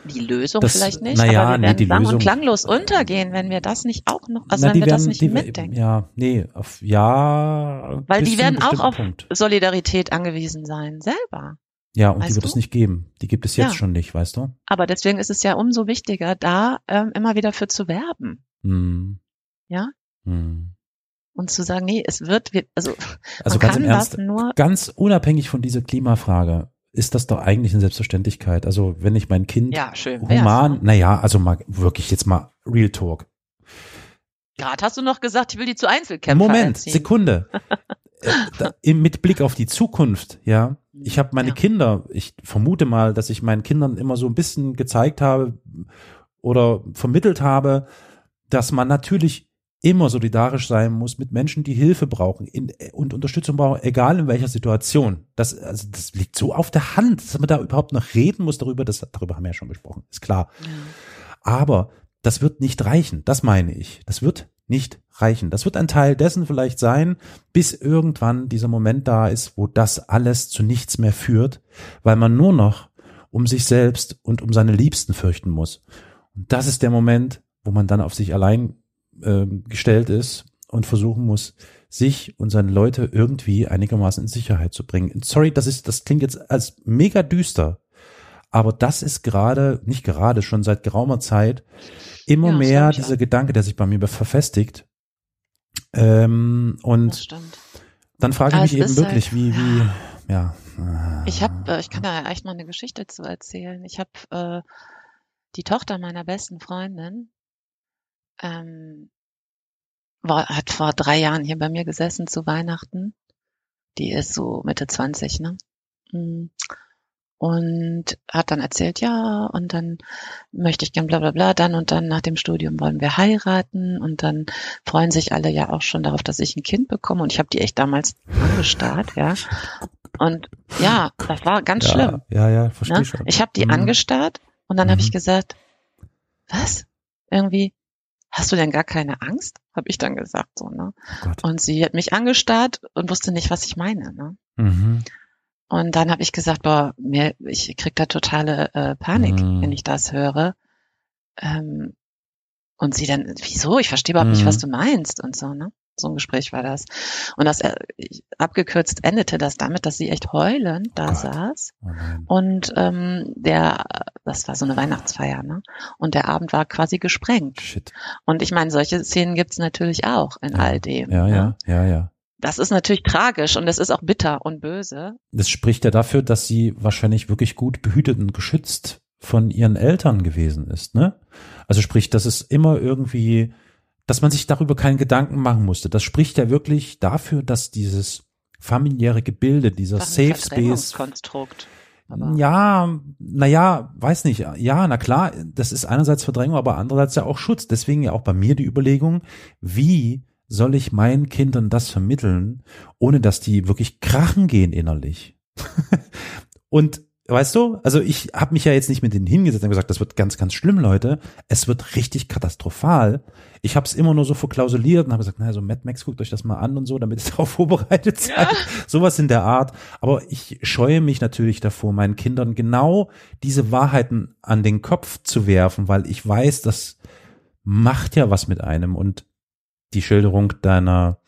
die Lösung das, vielleicht nicht, naja, aber wir werden nee, sang- Lösung, und klanglos untergehen, wenn wir das nicht auch noch, also na, wenn wir werden, das nicht die, mitdenken. Ja, nee, auf, ja. Weil die werden auch auf Punkt. Solidarität angewiesen sein, selber. Ja, und weißt die wird du? es nicht geben. Die gibt es jetzt ja. schon nicht, weißt du? Aber deswegen ist es ja umso wichtiger, da ähm, immer wieder für zu werben. Hm. Ja? Hm. Und zu sagen, nee, es wird, also, also ganz im Ernst, ganz unabhängig von dieser Klimafrage, ist das doch eigentlich eine Selbstverständlichkeit. Also wenn ich mein Kind ja, schön human, ne? naja, also mal wirklich jetzt mal Real Talk. Gerade hast du noch gesagt, ich will die zu Einzelkämpfern Moment, erziehen. Sekunde. (laughs) äh, da, mit Blick auf die Zukunft, ja. Ich habe meine ja. Kinder, ich vermute mal, dass ich meinen Kindern immer so ein bisschen gezeigt habe oder vermittelt habe, dass man natürlich immer solidarisch sein muss mit Menschen, die Hilfe brauchen in, und Unterstützung brauchen, egal in welcher Situation. Das, also das liegt so auf der Hand, dass man da überhaupt noch reden muss darüber. Das, darüber haben wir ja schon gesprochen, ist klar. Ja. Aber das wird nicht reichen, das meine ich. Das wird nicht reichen. Das wird ein Teil dessen vielleicht sein, bis irgendwann dieser Moment da ist, wo das alles zu nichts mehr führt, weil man nur noch um sich selbst und um seine Liebsten fürchten muss. Und das ist der Moment, wo man dann auf sich allein ähm, gestellt ist und versuchen muss, sich und seine Leute irgendwie einigermaßen in Sicherheit zu bringen. Sorry, das ist, das klingt jetzt als mega düster, aber das ist gerade, nicht gerade, schon seit geraumer Zeit immer Ja, mehr dieser Gedanke, der sich bei mir verfestigt. Ähm, und dann frage ich mich eben ist wirklich, halt- wie, wie, ja. Ich habe, äh, ich kann da echt mal eine Geschichte zu erzählen. Ich habe äh, die Tochter meiner besten Freundin, ähm, war, hat vor drei Jahren hier bei mir gesessen zu Weihnachten. Die ist so Mitte 20, ne? Und hat dann erzählt, ja, und dann möchte ich gern bla bla bla, dann und dann nach dem Studium wollen wir heiraten und dann freuen sich alle ja auch schon darauf, dass ich ein Kind bekomme. Und ich habe die echt damals angestarrt, ja. Und ja, das war ganz ja, schlimm. Ja, ja, verstehe Ne? schon. Ich habe die Mhm. angestarrt und dann habe Mhm. ich gesagt, was? Irgendwie, hast du denn gar keine Angst? Habe ich dann gesagt so, ne? Oh. Und sie hat mich angestarrt und wusste nicht, was ich meine, ne? Mhm. Und dann habe ich gesagt, boah, mir, ich krieg da totale äh, Panik, Mhm. wenn ich das höre. Ähm, und sie dann, wieso? Ich verstehe überhaupt nicht, Mhm. was du meinst und so, ne? So ein Gespräch war das. Und das äh, abgekürzt endete das damit, dass sie echt heulend da Gott. saß. Oh. Und ähm, der, das war so eine Weihnachtsfeier, ne? Und der Abend war quasi gesprengt. Shit. Und ich meine, solche Szenen gibt's natürlich auch in Ja. all dem. Ja, ne? ja, ja, ja. Das ist natürlich tragisch und das ist auch bitter und böse. Das spricht ja dafür, dass sie wahrscheinlich wirklich gut behütet und geschützt von ihren Eltern gewesen ist, ne? Also sprich, dass es immer irgendwie, dass man sich darüber keinen Gedanken machen musste. Das spricht ja wirklich dafür, dass dieses familiäre Gebilde, dieser Safe Space, Verdrängungskonstrukt. Aber- ja, naja, weiß nicht. Ja, na klar, das ist einerseits Verdrängung, aber andererseits ja auch Schutz. Deswegen ja auch bei mir die Überlegung, wie soll ich meinen Kindern das vermitteln, ohne dass die wirklich krachen gehen innerlich? (laughs) Und weißt du, also ich habe mich ja jetzt nicht mit denen hingesetzt und gesagt, das wird ganz, ganz schlimm, Leute. Es wird richtig katastrophal. Ich habe es immer nur so verklausuliert und habe gesagt, naja, so Mad Max, guckt euch das mal an und so, damit ihr darauf (laughs) vorbereitet seid. Sowas in der Art. Aber ich scheue mich natürlich davor, meinen Kindern genau diese Wahrheiten an den Kopf zu werfen, weil ich weiß, das macht ja was mit einem. Und die Schilderung deiner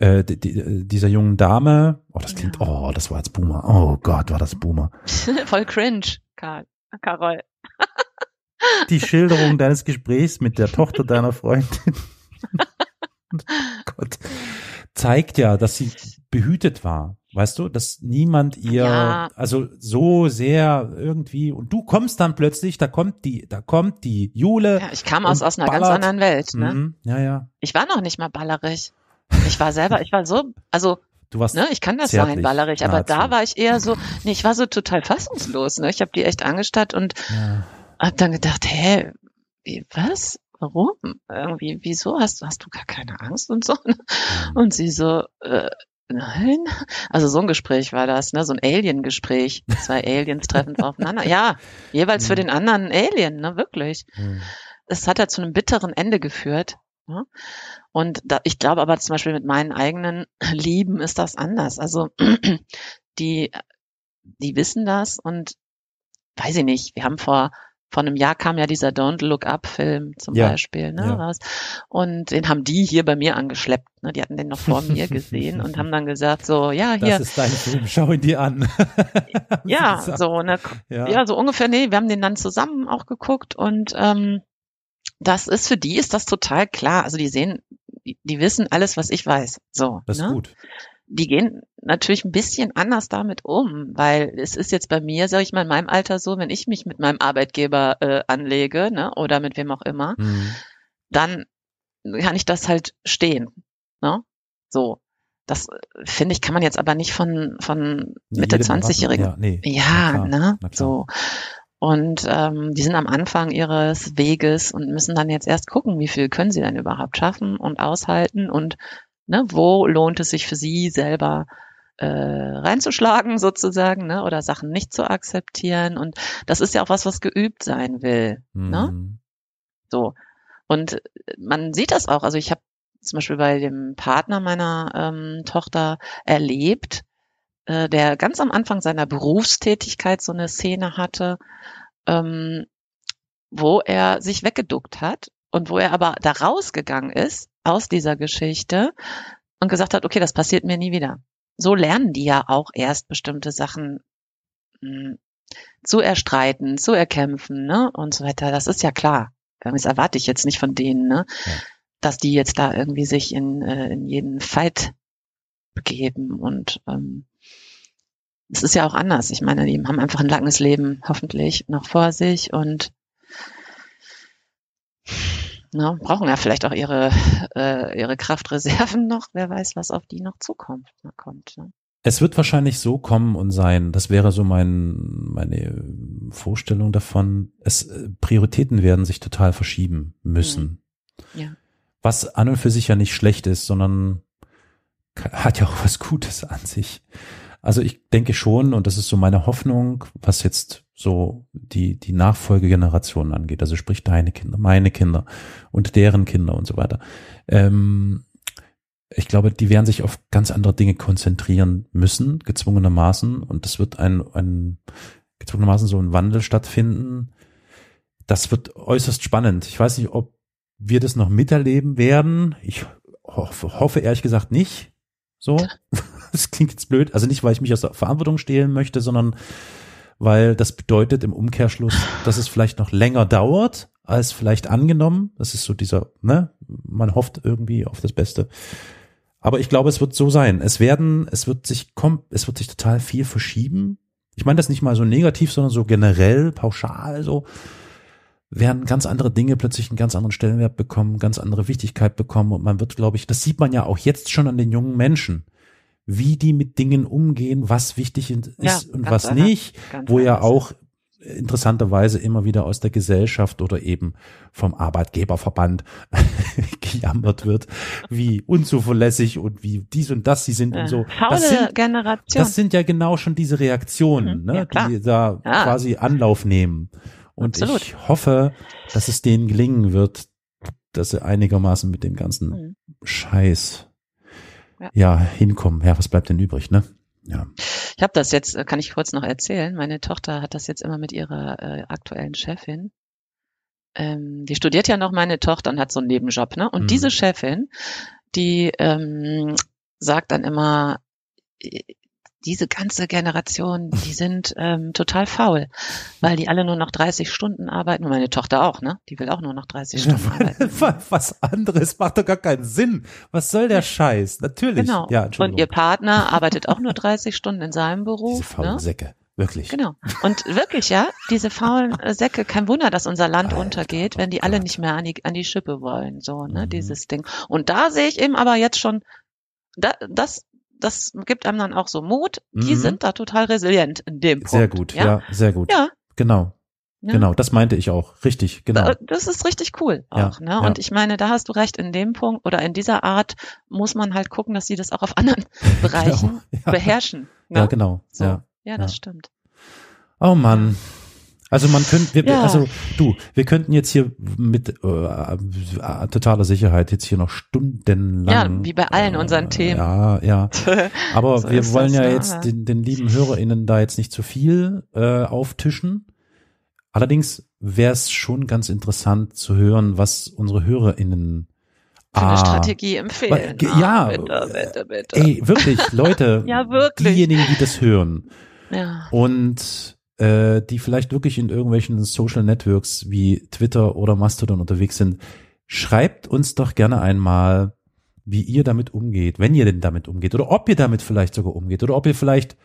äh, die, die, dieser jungen Dame, oh, das klingt, Ja. oh, das war jetzt Boomer. Oh Gott, war das Boomer. (laughs) Voll cringe, Karl. Carol. (laughs) Die Schilderung deines Gesprächs mit der Tochter deiner Freundin. (laughs) Gott. Zeigt ja, dass sie behütet war. Weißt du, dass niemand ihr, Ja. also so sehr irgendwie, und du kommst dann plötzlich, da kommt die, da kommt die Jule. Ja, ich kam aus, aus einer ganz ballert. anderen Welt. Ne? Mhm, ja, ja. Ich war noch nicht mal ballerig. Ich war selber, ich war so, also, Du warst, ne, ich kann das sein, ballerig, aber nahezu. da war ich eher so, nee, ich war so total fassungslos. Ne? Ich habe die echt angestarrt und ja, hab dann gedacht, hä, wie, was? Warum? Irgendwie, wieso hast du, hast du gar keine Angst und so? mhm. Und sie so, äh, nein. Also so ein Gespräch war das, ne? So ein Alien-Gespräch. Zwei Aliens treffen aufeinander. Ja, jeweils für Mhm. den anderen Alien, ne? Wirklich. Mhm. Es hat ja zu einem bitteren Ende geführt. Ne? Und da, ich glaube aber zum Beispiel mit meinen eigenen Lieben ist das anders. Also (clears throat) die, die wissen das und weiß ich nicht, wir haben vor vor einem Jahr kam ja dieser Don't Look Up Film zum Ja, Beispiel ne, ja. raus. Und den haben die hier bei mir angeschleppt. Ne? Die hatten den noch vor mir (laughs) gesehen und haben dann gesagt, so, ja, hier, Das ist dein Film, schau ihn dir an. (laughs) Ja, so, ne, Ja. ja, so ungefähr, nee, wir haben den dann zusammen auch geguckt und ähm, das ist für die ist das total klar. Also die sehen, die, die wissen alles, was ich weiß. So, Das ist ne? gut. Die gehen natürlich ein bisschen anders damit um, weil es ist jetzt bei mir, sage ich mal, in meinem Alter so, wenn ich mich mit meinem Arbeitgeber äh, anlege, ne, oder mit wem auch immer, Mhm. dann kann ich das halt stehen, ne? So. Das äh, finde ich, kann man jetzt aber nicht von von Mitte jedem 20-Jährigen Ja, nee. ja, klar, ne? So. Und ähm, die sind am Anfang ihres Weges und müssen dann jetzt erst gucken, wie viel können sie denn überhaupt schaffen und aushalten und ne, wo lohnt es sich für sie selber äh, reinzuschlagen sozusagen, ne, oder Sachen nicht zu akzeptieren. Und das ist ja auch was, was geübt sein will. Ne? Mhm. So. Und man sieht das auch. Also ich habe zum Beispiel bei dem Partner meiner ähm, Tochter erlebt, äh, der ganz am Anfang seiner Berufstätigkeit so eine Szene hatte, ähm, wo er sich weggeduckt hat und wo er aber da rausgegangen ist aus dieser Geschichte und gesagt hat, okay, das passiert mir nie wieder. So lernen die ja auch erst bestimmte Sachen mh, hm, zu erstreiten, zu erkämpfen, ne, und so weiter. Das ist ja klar. Das erwarte ich jetzt nicht von denen, ne, ja. dass die jetzt da irgendwie sich in, äh, in jeden Fight begeben und ähm, es ist ja auch anders. Ich meine, die haben einfach ein langes Leben hoffentlich noch vor sich und na, brauchen ja vielleicht auch ihre, äh, ihre Kraftreserven (laughs) noch. Wer weiß, was auf die noch zukommt. Kommt, ne? Es wird wahrscheinlich so kommen und sein, das wäre so mein, meine Vorstellung davon, es, äh, Prioritäten werden sich total verschieben müssen. Mhm. Ja. Was an und für sich ja nicht schlecht ist, sondern hat ja auch was Gutes an sich. Also ich denke schon, und das ist so meine Hoffnung, was jetzt so die, die Nachfolgegeneration angeht, also sprich deine Kinder, meine Kinder und deren Kinder und so weiter. Ähm, ich glaube, die werden sich auf ganz andere Dinge konzentrieren müssen, gezwungenermaßen. Und das wird ein, ein gezwungenermaßen so ein Wandel stattfinden. Das wird äußerst spannend. Ich weiß nicht, ob wir das noch miterleben werden. Ich hoffe, hoffe ehrlich gesagt nicht. So. (laughs) Das klingt jetzt blöd. Also nicht, weil ich mich aus der Verantwortung stehlen möchte, sondern weil das bedeutet im Umkehrschluss, dass es vielleicht noch länger dauert, als vielleicht angenommen. Das ist so dieser, ne, man hofft irgendwie auf das Beste. Aber ich glaube, es wird so sein. Es werden, es wird sich kommt, es wird sich total viel verschieben. Ich meine das nicht mal so negativ, sondern so generell, pauschal so werden ganz andere Dinge plötzlich einen ganz anderen Stellenwert bekommen, ganz andere Wichtigkeit bekommen und man wird, glaube ich, das sieht man ja auch jetzt schon an den jungen Menschen, wie die mit Dingen umgehen, was wichtig ist ja, und was anders, nicht, wo ja auch interessanterweise immer wieder aus der Gesellschaft oder eben vom Arbeitgeberverband (laughs) gejammert wird, wie unzuverlässig und wie dies und das sie sind und so. Faule das sind, Generation. Das sind ja genau schon diese Reaktionen, mhm, ne, ja, die da ja. quasi Anlauf nehmen. Und Absolut. ich hoffe, dass es denen gelingen wird, dass sie einigermaßen mit dem ganzen mhm. Scheiß ja. ja hinkommen. Ja, was bleibt denn übrig, ne? Ja. Ich habe das jetzt, kann ich kurz noch erzählen. Meine Tochter hat das jetzt immer mit ihrer äh, aktuellen Chefin. Ähm, die studiert ja noch meine Tochter und hat so einen Nebenjob, ne? Und mhm. diese Chefin, die ähm, sagt dann immer, diese ganze Generation, die sind ähm, total faul, weil die alle nur noch 30 Stunden arbeiten. Und meine Tochter auch, ne? Die will auch nur noch 30 Stunden (laughs) arbeiten. Was anderes macht doch gar keinen Sinn. Was soll der Scheiß? Natürlich. Genau. Ja, Und ihr Partner arbeitet auch nur 30 Stunden in seinem Beruf. Diese faulen ne? Säcke. Wirklich. Genau. Und wirklich, ja, diese faulen (laughs) Säcke, kein Wunder, dass unser Land Alter, untergeht, wenn die alle nicht mehr an die, an die Schippe wollen, so, ne, mhm. dieses Ding. Und da sehe ich eben aber jetzt schon, da, das das gibt einem dann auch so Mut. Die mhm. sind da total resilient in dem Punkt. Sehr gut, ja, ja sehr gut. Ja. Genau. Ja. Genau, das meinte ich auch. Richtig, genau. Das ist richtig cool auch. Ja, ne? Und ja. ich meine, da hast du recht, in dem Punkt oder in dieser Art muss man halt gucken, dass sie das auch auf (laughs) anderen (laughs) Bereichen genau, beherrschen. Ne? Ja, genau. So. Ja, ja, das stimmt. Oh Mann. Also man könnte, wir, ja. also du, wir könnten jetzt hier mit äh, äh, totaler Sicherheit jetzt hier noch stundenlang. Ja, wie bei allen äh, unseren Themen. Ja, ja. (laughs) Aber so wir wollen ja jetzt den, den lieben HörerInnen da jetzt nicht zu viel äh, auftischen. Allerdings wäre es schon ganz interessant zu hören, was unsere HörerInnen für eine ah, Strategie empfehlen. Ja, ah, bitte, bitte, bitte. ey, wirklich, Leute, (laughs) ja, wirklich. diejenigen, die das hören. Ja. Und äh, die vielleicht wirklich in irgendwelchen Social Networks wie Twitter oder Mastodon unterwegs sind, schreibt uns doch gerne einmal, wie ihr damit umgeht, wenn ihr denn damit umgeht oder ob ihr damit vielleicht sogar umgeht oder ob ihr vielleicht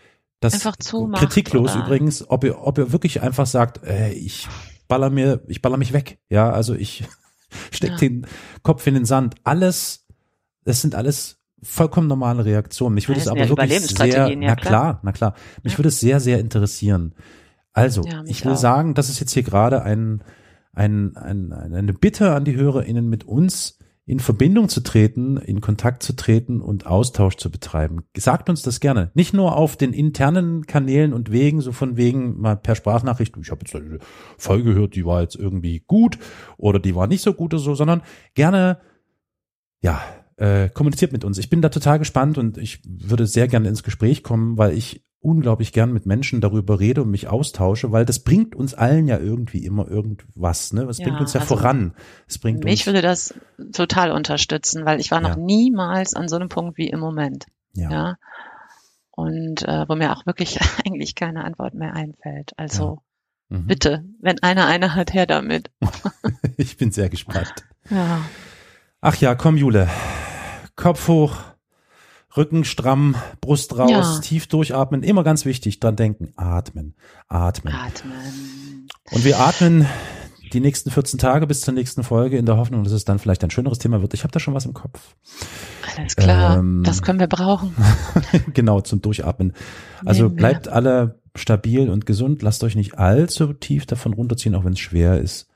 das einfach zumacht, kritiklos oder? übrigens, ob ihr ob ihr wirklich einfach sagt, äh, ich baller mir, ich baller mich weg, ja, also ich (laughs) steck ja. den Kopf in den Sand. Alles, das sind alles vollkommen normale Reaktionen. Mich würde es aber wirklich sehr, ja, na klar, na klar, mich ja. würde es sehr, sehr interessieren, also, ja, ich will auch. sagen, das ist jetzt hier gerade ein, ein, ein, eine Bitte an die HörerInnen mit uns in Verbindung zu treten, in Kontakt zu treten und Austausch zu betreiben. Sagt uns das gerne. Nicht nur auf den internen Kanälen und Wegen, so von wegen mal per Sprachnachricht, ich habe jetzt eine Folge gehört, die war jetzt irgendwie gut oder die war nicht so gut oder so, sondern gerne, ja, äh, kommuniziert mit uns. Ich bin da total gespannt und ich würde sehr gerne ins Gespräch kommen, weil ich unglaublich gern mit Menschen darüber rede und mich austausche, weil das bringt uns allen ja irgendwie immer irgendwas, ne? Das Ja, bringt uns ja also voran. Es bringt Mich uns, würde das total unterstützen, weil ich war noch Ja. niemals an so einem Punkt wie im Moment. ja, Ja. Und äh, wo mir auch wirklich (laughs) eigentlich keine Antwort mehr einfällt. Also mhm. bitte, wenn einer eine hat, her damit. (laughs) ich bin sehr gespannt. Ja. Ach ja, komm Jule, Kopf hoch, Rücken stramm, Brust raus, Ja. tief durchatmen, immer ganz wichtig, dran denken, atmen, atmen. Atmen. Und wir atmen die nächsten 14 Tage bis zur nächsten Folge in der Hoffnung, dass es dann vielleicht ein schöneres Thema wird. Ich habe da schon was im Kopf. Alles klar. Ähm, das können wir brauchen. (laughs) genau, zum Durchatmen. Also bleibt alle stabil und gesund, lasst euch nicht allzu tief davon runterziehen, auch wenn es schwer ist.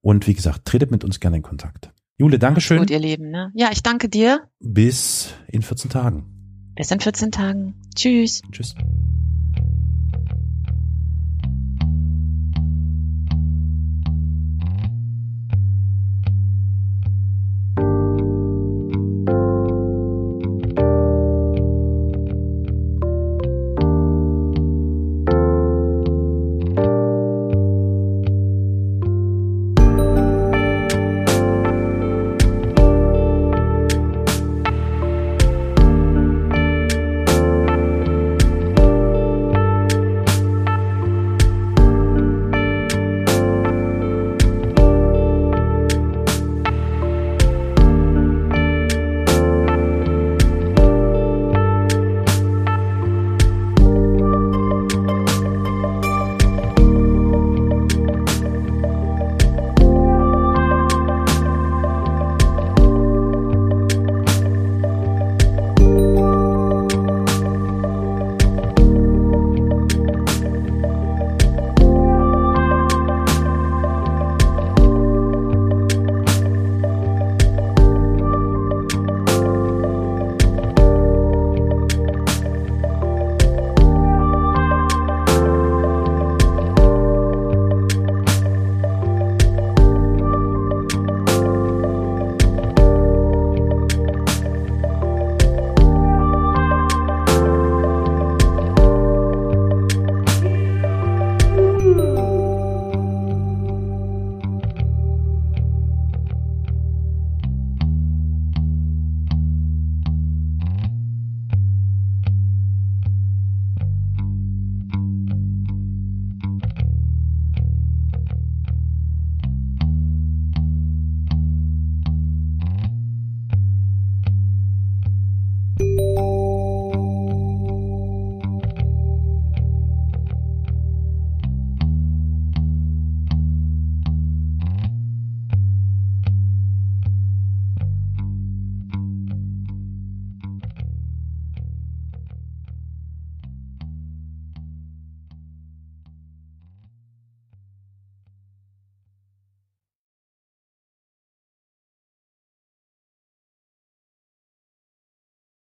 Und wie gesagt, tretet mit uns gerne in Kontakt. Jule, Dankeschön. Gut, ihr Lieben. Ne? Ja, ich danke dir. Bis in 14 Tagen. Bis in 14 Tagen. Tschüss. Tschüss.